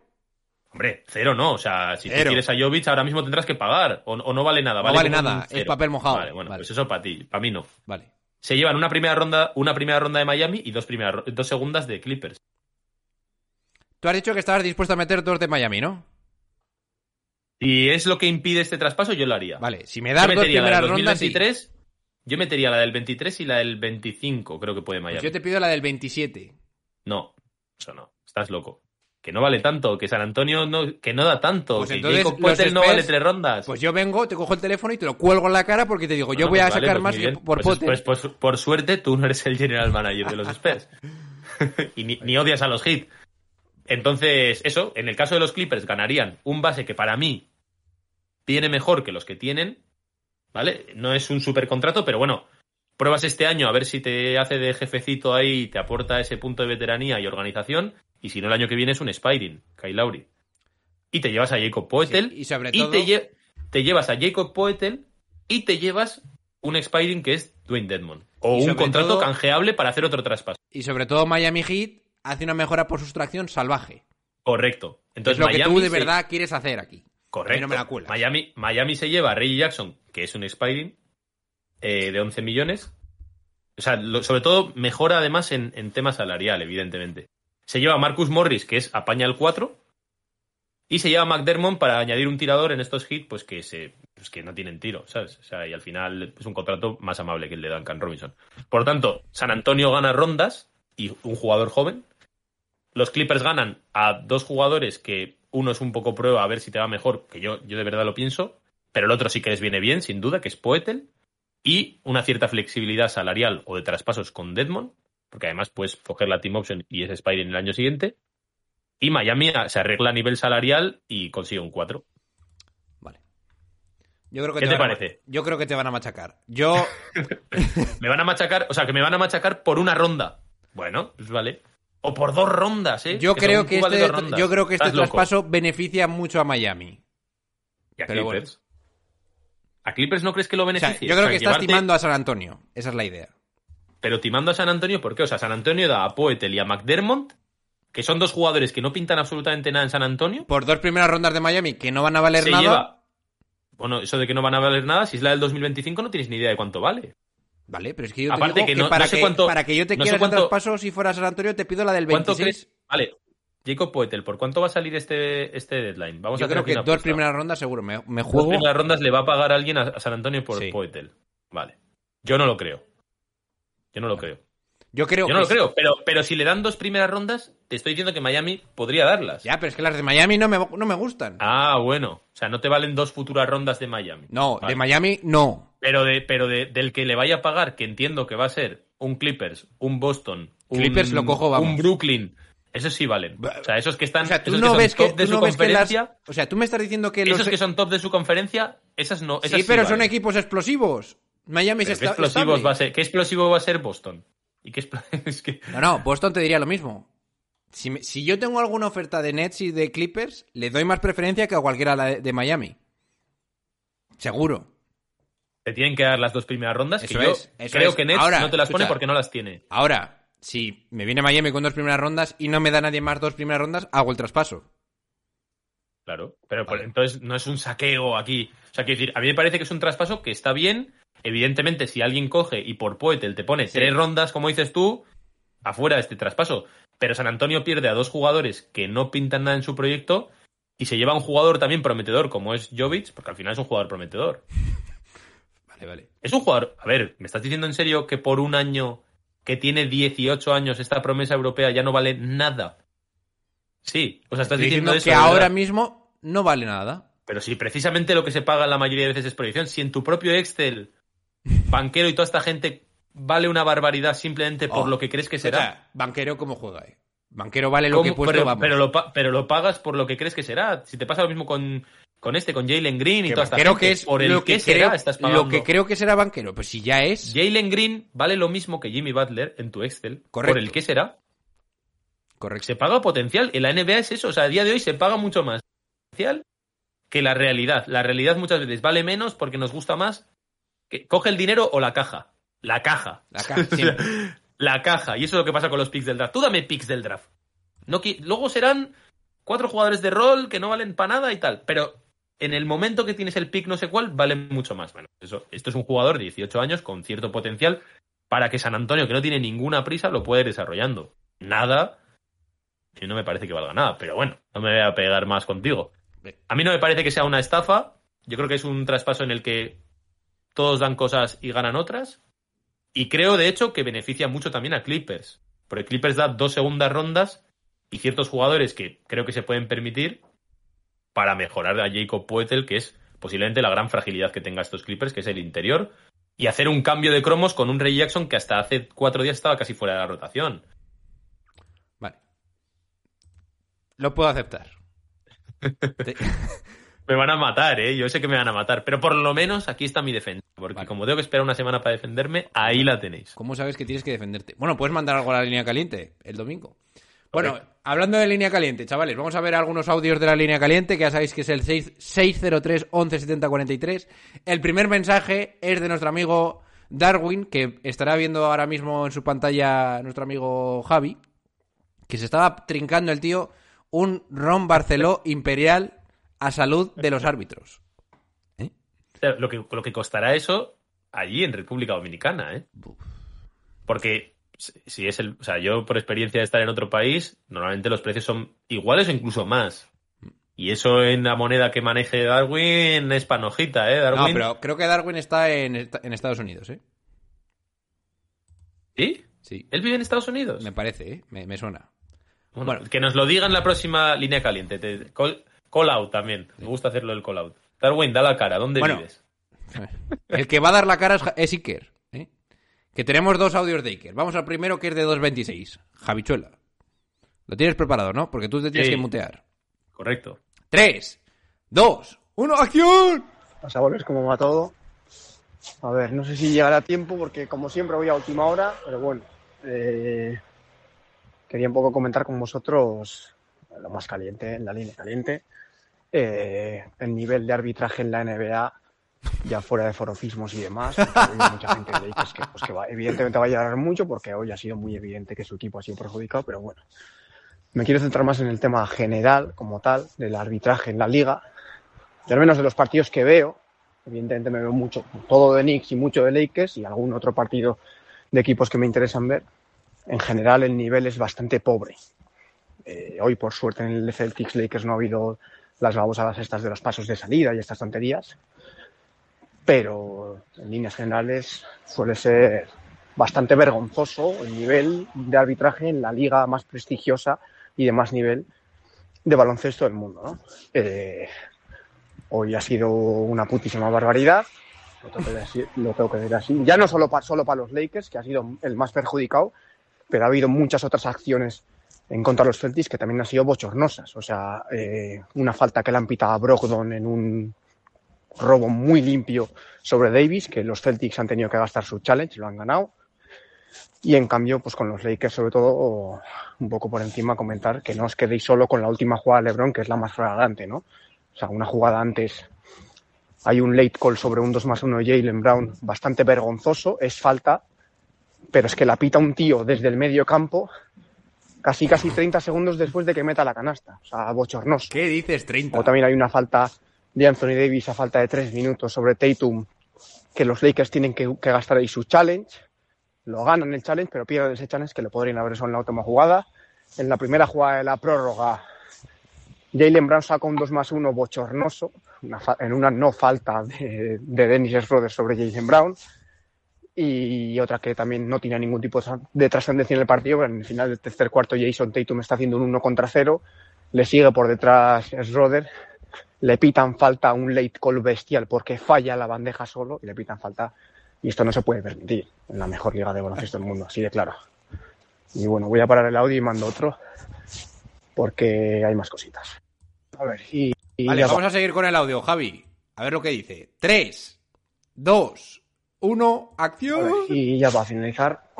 Hombre, cero no. O sea, si tú quieres a Jovic, ahora mismo tendrás que pagar. O, o no vale nada. No vale, nada, es papel mojado. Vale, bueno, Vale. pues eso para ti. Para mí no. Vale. Se llevan una primera ronda, una primera ronda de Miami y dos, primeras, dos segundas de Clippers. Tú has dicho que estabas dispuesto a meter dos de Miami, ¿no? Si es lo que impide este traspaso, yo lo haría. Vale. Si me das dos primeras rondas, sí. 2023, yo metería la del 23 y la del 25, creo que puede Miami. Pues yo te pido la del 27. No, eso no, estás loco. Que no vale tanto, que San Antonio no, que no da tanto, Pues que entonces Jacob no vale tres rondas. Pues yo vengo, te cojo el teléfono y te lo cuelgo en la cara porque te digo, yo voy a pues vale, sacar pues más que por Pues- Potter. pues- pues por suerte tú no eres el general manager de los Spurs. y ni, ni odias a los Heat. Entonces, eso, en el caso de los Clippers ganarían un base que para mí tiene mejor que los que tienen, ¿vale? No es un super contrato, pero bueno, pruebas este año a ver si te hace de jefecito ahí y te aporta ese punto de veteranía y organización, y si no el año que viene es un Spiring, Kyle Lowry. Y te llevas a Jacob Poetel, Sí, y sobre y todo- te, lle- te llevas a Jacob Poetel y te llevas un expiring que es Dwayne Dedmon. O Y un contrato todo- canjeable para hacer otro traspaso. Y sobre todo Miami Heat hace una mejora por sustracción salvaje. Correcto. Entonces, es lo que tú de se- verdad quieres hacer aquí. Correcto. A mí no me la cuelas. Miami, Miami se lleva a Reggie Jackson, que es un expiring eh, de 11 millones. O sea, lo- sobre todo mejora además en, en tema salarial, evidentemente. Se lleva a Marcus Morris, que es apaña el 4. Y se lleva a McDermott para añadir un tirador en estos hits, pues que se pues que no tienen tiro, ¿sabes? O sea, y al final es un contrato más amable que el de Duncan Robinson. Por lo tanto, San Antonio gana rondas y un jugador joven. Los Clippers ganan a dos jugadores que uno es un poco prueba a ver si te va mejor, que yo, yo de verdad lo pienso, pero el otro sí que les viene bien, sin duda, que es Poetel, y una cierta flexibilidad salarial o de traspasos con Deadmond, porque además puedes coger la team option y es Spire en el año siguiente, y Miami se arregla a nivel salarial y consigue un 4. Vale. Yo creo que ¿Qué te parece? yo creo que te van a machacar. Yo, Me van a machacar, o sea, que me van a machacar por una ronda. Bueno, pues vale. O por dos rondas, ¿eh? yo creo que este, yo creo que este loco. traspaso beneficia mucho a Miami. ¿Y a pero bueno. Clippers? ¿A Clippers no crees que lo O sea, beneficie? yo creo O sea, que estás llevarte- timando a San Antonio. Esa es la idea. Pero timando a San Antonio, ¿por qué? O sea, San Antonio da a Poetel y a McDermott, que son dos jugadores que no pintan absolutamente nada en San Antonio. Por dos primeras rondas de Miami que no van a valer se nada. lleva. Bueno, eso de que no van a valer nada, si es la del 2025 no tienes ni idea de cuánto vale. Vale, pero es que yo te Aparte digo que que, no- para, no sé que cuánto- para que yo te no quiera cuánto- el traspaso, si fuera San Antonio, te pido la del ¿Cuánto 26. crees? Vale. Jacob Poetel, ¿por cuánto va a salir este, este deadline? Vamos Yo a creo que dos apuesta. primeras rondas seguro. Me, me Dos juego. primeras rondas le va a pagar alguien a, a San Antonio por Sí. Poetel. Vale. Yo no lo creo. Yo no lo creo. Yo creo Yo no que lo creo, pero, pero si le dan dos primeras rondas, te estoy diciendo que Miami podría darlas. Ya, pero es que las de Miami no me, no me gustan. Ah, bueno. O sea, no te valen dos futuras rondas de Miami. no, Vale. de Miami no. Pero, de, pero de- del que le vaya a pagar, que entiendo que va a ser un Clippers, un Boston, un, Clippers lo cojo, vamos. un Brooklyn, esos sí valen. O sea, esos que están O sea, tú no ves que, O sea, tú me estás diciendo que los. esos que son top de su conferencia, esas no. Esas sí, pero son equipos explosivos. Miami Pero se ¿qué, está. explosivos va a ser, ¿Qué explosivo va a ser Boston? ¿Y qué expl- es que... No, no, Boston te diría lo mismo. Si, me- si yo tengo alguna oferta de Nets y de Clippers, le doy más preferencia que a cualquiera de Miami. Seguro. Te tienen que dar las dos primeras rondas, Eso que yo es, eso creo es. que Nets Ahora, no te las pone porque no las tiene. Ahora, si me viene Miami con dos primeras rondas y no me da nadie más dos primeras rondas, hago el traspaso. Claro, pero entonces no es un saqueo aquí. O sea, quiero decir, a mí me parece que es un traspaso que está bien. Evidentemente, si alguien coge y por Poetel te pone tres rondas, como dices tú, afuera de este traspaso. Pero San Antonio pierde a dos jugadores que no pintan nada en su proyecto y se lleva a un jugador también prometedor como es Jovic, porque al final es un jugador prometedor. Vale, vale. Es un jugador. A ver, ¿me estás diciendo en serio que por un año que tiene 18 años esta promesa europea ya no vale nada? Sí, o sea, estás Estoy diciendo, diciendo eso. que ahora verdad. mismo no vale nada. Pero si precisamente lo que se paga la mayoría de veces es proyección, si en tu propio Excel, banquero y toda esta gente vale una barbaridad simplemente por Oh, lo que crees que O será. sea, banquero, ¿cómo juega? eh? Banquero vale lo que he ¿Cómo? puesto, pero, vamos. pero lo, pa- pero lo pagas por lo que crees que será. Si te pasa lo mismo con, con este, con Jalen Green y Que toda esta gente, que es por el lo que, que será creo, estás pagando. lo que creo que será banquero. Pues si ya es. Jalen Green vale lo mismo que Jimmy Butler en tu Excel. Correcto. Por el que será. Correcto. Se paga potencial. En la NBA es eso. O sea, a día de hoy se paga mucho más potencial que la realidad. La realidad muchas veces vale menos porque nos gusta más. Que coge el dinero o la caja. La caja. La caja, siempre. la caja. Y eso es lo que pasa con los picks del draft. Tú dame picks del draft. No, luego serán cuatro jugadores de rol que no valen para nada y tal. Pero en el momento que tienes el pick no sé cuál, vale mucho más. Bueno, eso, esto es un jugador de 18 años con cierto potencial para que San Antonio, que no tiene ninguna prisa, lo pueda ir desarrollando. Nada. Y no me parece que valga nada. Pero bueno, no me voy a pegar más contigo. A mí no me parece que sea una estafa. Yo creo que es un traspaso en el que todos dan cosas y ganan otras. Y creo, de hecho, que beneficia mucho también a Clippers. Porque Clippers da dos segundas rondas y ciertos jugadores que creo que se pueden permitir para mejorar a Jacob Poetel, que es posiblemente la gran fragilidad que tenga estos Clippers, que es el interior, y hacer un cambio de cromos con un Ray Jackson que hasta hace cuatro días estaba casi fuera de la rotación. Vale. Lo puedo aceptar. Te- Me van a matar, ¿eh? Yo sé que me van a matar, pero por lo menos aquí está mi defensa. Porque Vale. como tengo que esperar una semana para defenderme, ahí la tenéis. ¿Cómo sabes que tienes que defenderte? Bueno, puedes mandar algo a la línea caliente el domingo. Bueno, hablando de línea caliente, chavales, vamos a ver algunos audios de la línea caliente, que ya sabéis que es el 6- 603 11 70 43. El primer mensaje es de nuestro amigo Darwin, que estará viendo ahora mismo en su pantalla nuestro amigo Javi, que se estaba trincando el tío un Ron Barceló imperial a salud de los árbitros. Sea, Lo que, lo que costará eso allí en República Dominicana, ¿eh? Porque si- es el. O sea, yo por experiencia de estar en otro país, normalmente los precios son iguales o incluso más. Y eso en la moneda que maneje Darwin es panojita, ¿eh? No, Darwin. pero creo que Darwin está en, en Estados Unidos, ¿eh? ¿Sí? Sí, ¿Él vive en Estados Unidos? me parece, ¿eh? Me, me suena. Bueno, Bueno. que nos lo diga en la próxima línea caliente. Te- call, call out también. Me gusta hacerlo el call out. Darwin, da la cara. ¿Dónde Bueno. vives? El que va a dar la cara es, es Iker. Que tenemos dos audios de Iker. Vamos al primero que es de 2.26. Javichuela. Lo tienes preparado, ¿no? Porque tú te tienes Sí. que mutear. Correcto. 3, 2, 1, ¡acción! Vas a volver como va todo. A ver, no sé si llegará a tiempo porque como siempre voy a última hora, pero bueno. eh, quería un poco comentar con vosotros lo más caliente, en la línea caliente. eh, el nivel de arbitraje en la NBA, ya fuera de forofismos y demás. mucha gente de Lakers que, pues, que va- evidentemente va a llorar mucho porque hoy ha sido muy evidente que su equipo ha sido perjudicado, pero bueno. Me quiero centrar más en el tema general, como tal, del arbitraje en la liga, y al menos de los partidos que veo, evidentemente me veo mucho, todo de Knicks y mucho de Lakers y algún otro partido de equipos que me interesan ver. En general el nivel es bastante pobre. Eh, hoy, por suerte, en el Celtics Lakers no ha habido las babosadas estas de los pasos de salida y estas tonterías. Pero en líneas generales suele ser bastante vergonzoso el nivel de arbitraje en la liga más prestigiosa y de más nivel de baloncesto del mundo. ¿no? Eh, hoy ha sido una putísima barbaridad. Lo tengo que decir, lo tengo que decir así. Ya no solo para solo para los Lakers, que ha sido el más perjudicado, pero ha habido muchas otras acciones en contra de los Celtics que también han sido bochornosas. O sea, eh, una falta que le han pitado a Brogdon en un robo muy limpio sobre Davis, que los Celtics han tenido que gastar su challenge, lo han ganado. Y en cambio, pues con los Lakers, sobre todo, un poco por encima, comentar que no os quedéis solo con la última jugada de LeBron, que es la más flagrante, ¿no? O sea, una jugada antes, hay un late call sobre un 2 más 1 de Jalen Brown bastante vergonzoso, es falta, pero es que la pita un tío desde el medio campo, casi casi 30 segundos después de que meta la canasta. O sea, bochornoso. ¿Qué dices, 30? O también hay una falta de Anthony Davis a falta de 3 minutos sobre Tatum, que los Lakers tienen que, que gastar ahí su challenge lo ganan el challenge, pero pierden ese challenge que le podrían haber hecho en la última jugada. En la primera jugada de la prórroga, Jalen Brown saca un 2 más 1 bochornoso, en una no falta de, de Dennis Schroeder sobre Jalen Brown. Y otra que también no tiene ningún tipo de trascendencia en el partido, pero en el final del tercer cuarto Jason Tatum está haciendo un 1 contra 0, le sigue por detrás Schroeder, le pitan falta un late call bestial porque falla la bandeja solo y le pitan falta y esto no se puede permitir en la mejor liga de baloncesto del mundo, así de claro. Y bueno, voy a parar el audio y mando otro porque hay más cositas. A ver, y, y Vale, vamos va. a seguir con el audio, Javi. A ver lo que dice. 3, 2, 1, A acción. ver, y ya para finalizar,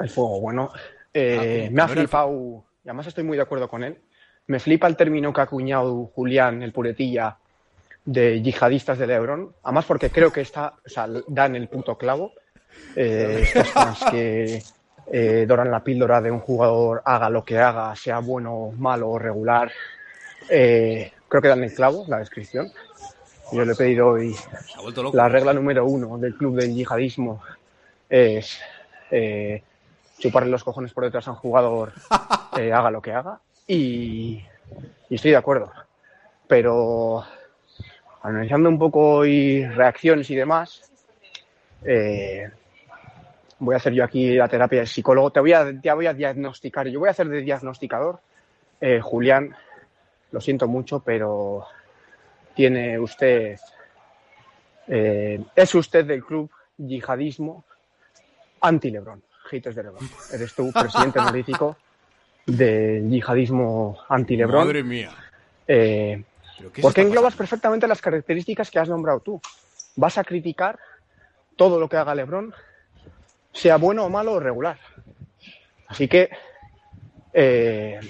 el fuego bueno. eh, Ah, me ha flipado, y además estoy muy de acuerdo con él. Me flipa el término que ha acuñado Julián, el puretilla, de yihadistas de Lebron. Además, porque creo que está, o sea, dan el puto clavo. Eh, estos fans que eh, doran la píldora de un jugador, haga lo que haga, sea bueno, malo o regular. Eh, creo que dan el clavo, la descripción. Yo le he pedido hoy la regla número uno del club del yihadismo es eh, chuparle los cojones por detrás a un jugador, haga lo que haga. Y, y estoy de acuerdo. Pero analizando un poco y reacciones y demás, eh, voy a hacer yo aquí la terapia de psicólogo. Te voy a, te voy a diagnosticar. Yo voy a hacer de diagnosticador. Eh, Julián, lo siento mucho, pero tiene usted eh, es usted del club yihadismo anti-Lebron, haters de Lebron. Eres tú presidente honorífico del yihadismo anti-Lebron. Madre mía. Eh, ¿Pero qué porque englobas pasando? perfectamente las características que has nombrado tú. Vas a criticar todo lo que haga Lebron, sea bueno o malo o regular. Así que, eh,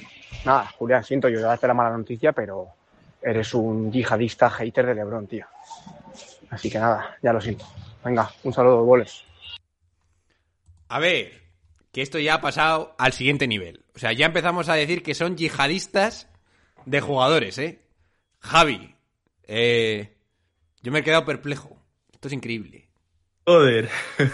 nada, Julián, siento yo darte la mala noticia, pero eres un yihadista hater de Lebron, tío. Así que nada, ya lo siento. Venga, un saludo, boles. A ver, que esto ya ha pasado al siguiente nivel. O sea, ya empezamos a decir que son yihadistas de jugadores, ¿eh? Javi, eh, yo me he quedado perplejo. Esto es increíble. Joder.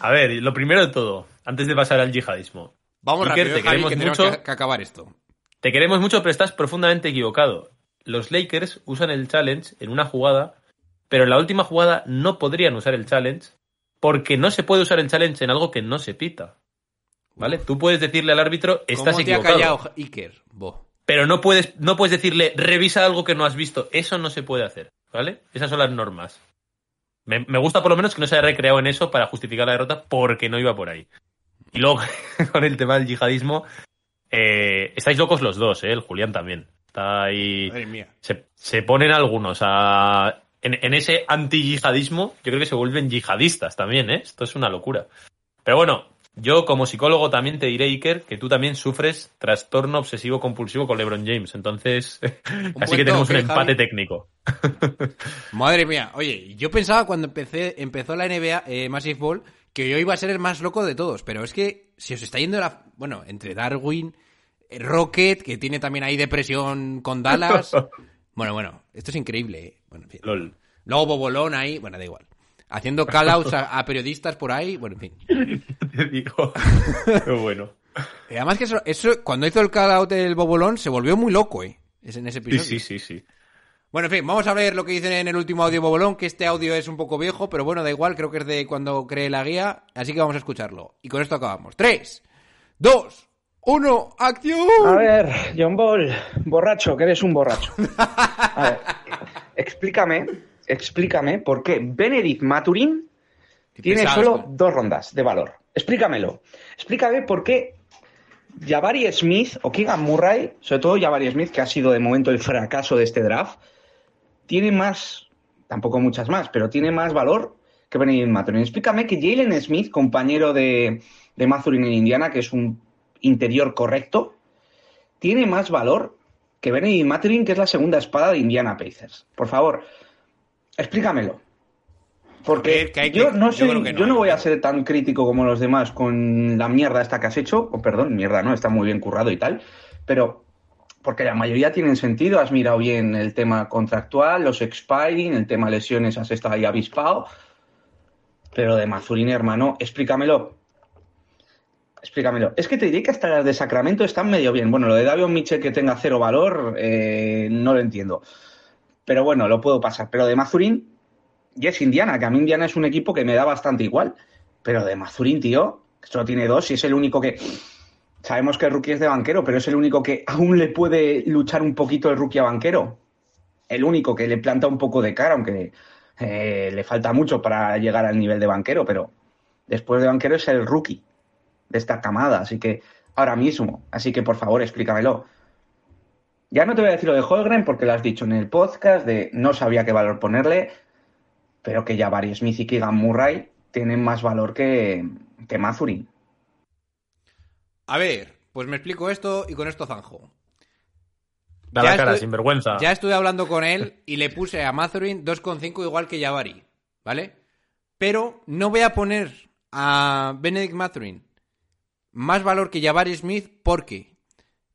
A ver, lo primero de todo, antes de pasar al yihadismo. Vamos Iker, rápido, te eh, Javi, queremos que tenemos mucho. que, que acabar esto. Te queremos mucho, pero estás profundamente equivocado. Los Lakers usan el challenge en una jugada, pero en la última jugada no podrían usar el challenge porque no se puede usar el challenge en algo que no se pita. ¿Vale? Tú puedes decirle al árbitro, estás ¿Cómo te ha equivocado. callado Iker? Bo. Pero no puedes, no puedes decirle, revisa algo que no has visto. Eso no se puede hacer, ¿vale? Esas son las normas. Me, me gusta por lo menos que no se haya recreado en eso para justificar la derrota porque no iba por ahí. Y luego, con el tema del yihadismo, eh, estáis locos los dos, ¿eh? El Julián también. Está ahí... Madre mía. Se, se ponen algunos a... En, en ese anti-yihadismo, yo creo que se vuelven yihadistas también, ¿eh? Esto es una locura. Pero bueno, yo como psicólogo también te diré, Iker, que tú también sufres trastorno obsesivo compulsivo con LeBron James. Entonces, así que tenemos un empate Javi. técnico. Madre mía. Oye, yo pensaba cuando empecé, empezó la NBA eh, Massive Ball que yo iba a ser el más loco de todos, pero es que si os está yendo la... Bueno, entre Darwin, eh, Rocket, que tiene también ahí depresión con Dallas... Bueno, bueno, esto es increíble. eh. Bueno, en fin. LOL. Luego Bobolón ahí, bueno, da igual. Haciendo call-outs a, a periodistas por ahí, bueno, en fin. Te digo. Pero bueno. Y además que eso, eso, cuando hizo el call out del Bobolón, se volvió muy loco, ¿eh? Es en ese Sí, episodio. sí, sí, sí. Bueno, en fin, vamos a ver lo que dicen en el último audio Bobolón, que este audio es un poco viejo, pero bueno, da igual, creo que es de cuando creé la guía, así que vamos a escucharlo. Y con esto acabamos. ¡Tres! ¡Dos! ¡Uno! ¡Acción! A ver, John Ball, borracho, que eres un borracho. A ver, explícame, explícame por qué Benedict Maturin tiene solo dos rondas de valor. Explícamelo. Explícame por qué Jabari Smith o Keegan Murray, sobre todo Jabari Smith, que ha sido de momento el fracaso de este draft, tiene más, tampoco muchas más, pero tiene más valor que Benedict Maturin. Explícame que Jalen Smith, compañero de, de Mathurin en Indiana, que es un interior correcto, tiene más valor que Benedict Maturin, que es la segunda espada de Indiana Pacers. Por favor, explícamelo. Porque que que- yo no yo soy, que no, yo no yo voy a ser tan crítico como los demás con la mierda esta que has hecho, o perdón, mierda no, está muy bien currado y tal, pero porque la mayoría tienen sentido, has mirado bien el tema contractual, los expiring, el tema lesiones, has estado ahí avispado, pero de Mazurín, hermano, explícamelo. Explícamelo. Es que te diré que hasta las de Sacramento están medio bien. Bueno, lo de Davion Mitchell que tenga cero valor, eh, no lo entiendo. Pero bueno, lo puedo pasar. Pero de Mazurín, y es Indiana, que a mí Indiana es un equipo que me da bastante igual. Pero de Mazurín, tío, solo tiene dos y es el único que. Sabemos que el rookie es de banquero, pero es el único que aún le puede luchar un poquito el rookie a banquero. El único que le planta un poco de cara, aunque eh, le falta mucho para llegar al nivel de banquero, pero después de banquero es el rookie de esta camada, así que ahora mismo, así que por favor explícamelo. Ya no te voy a decir lo de Holgren porque lo has dicho en el podcast de no sabía qué valor ponerle, pero que ya Barry Smith y Keegan Murray tienen más valor que, que Mazurin. A ver, pues me explico esto y con esto zanjo. Da Ya la cara, estoy- sin vergüenza. Ya estuve hablando con él y le puse a Mazurin 2,5 igual que Jabari, ¿vale? Pero no voy a poner a Benedict Mathurin más valor que Jabari Smith porque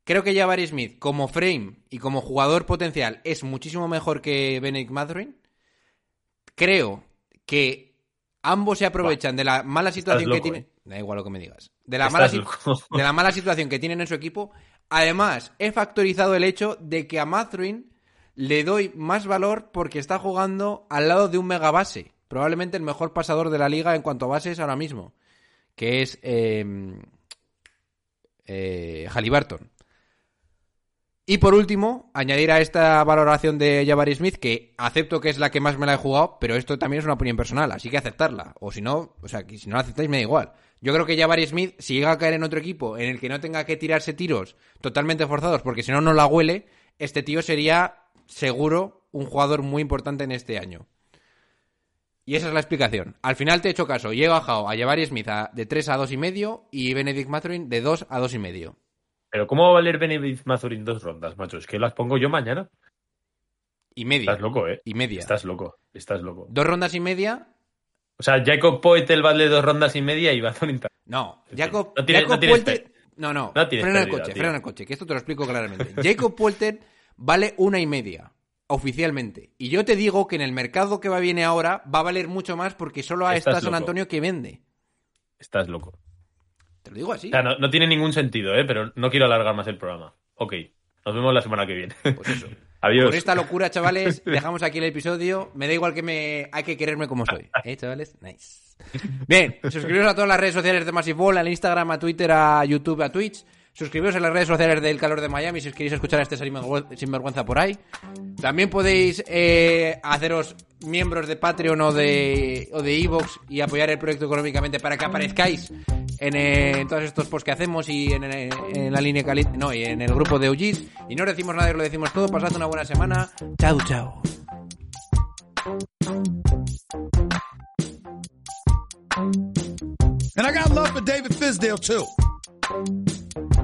creo que Jabari Smith como frame y como jugador potencial es muchísimo mejor que Benedict Mathurin. Creo que ambos se aprovechan de la mala situación que loco, tiene. Da igual lo que me digas. De la, mala, de la mala situación que tienen en su equipo. Además, he factorizado el hecho de que a Mathurin le doy más valor porque está jugando al lado de un mega base. Probablemente el mejor pasador de la liga en cuanto a bases ahora mismo. Que es eh, eh, Halliburton. Y por último, añadir a esta valoración de Jabari Smith, que acepto que es la que más me la he jugado, pero esto también es una opinión personal, así que aceptarla. O si no, o sea, si no la aceptáis me da igual. Yo creo que Jabari Smith, si llega a caer en otro equipo en el que no tenga que tirarse tiros totalmente forzados, porque si no, no la huele, este tío sería seguro un jugador muy importante en este año. Y esa es la explicación. Al final te he hecho caso. Y he bajado a Jabari Smith a- de 3 a 2 y medio y Benedict Mathurin de 2 a 2 y medio. Pero ¿cómo va a valer Benedict Mazurin dos rondas, macho? Es que las pongo yo mañana. Y media. Estás loco, ¿eh? Y media. Estás loco, estás loco. Dos rondas y media. O sea, Jacob Poetel vale dos rondas y media y también. No, Jacob, no tienes- Jacob no tienes pe- No, no, no frena el coche, tío. frena el coche, que esto te lo explico claramente. Jacob Puelter vale una y media, oficialmente. Y yo te digo que en el mercado que va viene ahora va a valer mucho más porque solo Estás está San. Antonio que vende. Estás loco. Te lo digo así. O sea, no, no tiene ningún sentido, ¿eh? Pero no quiero alargar más el programa. Ok, nos vemos la semana que viene. Pues eso. Adiós. Con esta locura, chavales, dejamos aquí el episodio. Me da igual que me... Hay que quererme como soy. ¿Eh, chavales? Nice. Bien, suscribiros a todas las redes sociales de Massive Ball, al Instagram, a Twitter, a YouTube, a Twitch. Suscribiros a las redes sociales del Calor de Miami si os queréis escuchar a este sinvergüen- sinvergüenza por ahí. También podéis eh, haceros miembros de Patreon o de o de Evox y apoyar el proyecto económicamente para que aparezcáis en, eh, en todos estos posts que hacemos y en, eh, en la línea cali no y en el grupo de OGs. Y no decimos nada, lo decimos todo. Pasad una buena semana. Chao, chao. And I got love for David Fisdale too.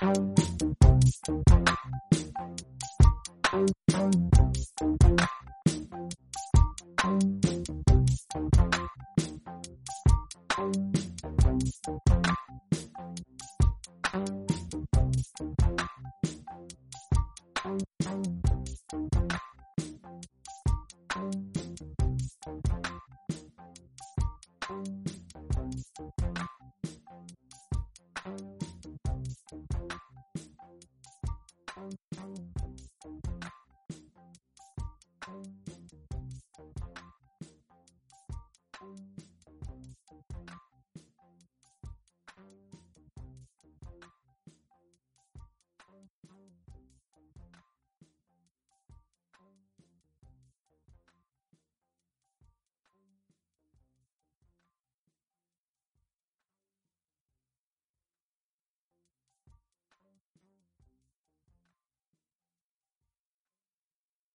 Thank you.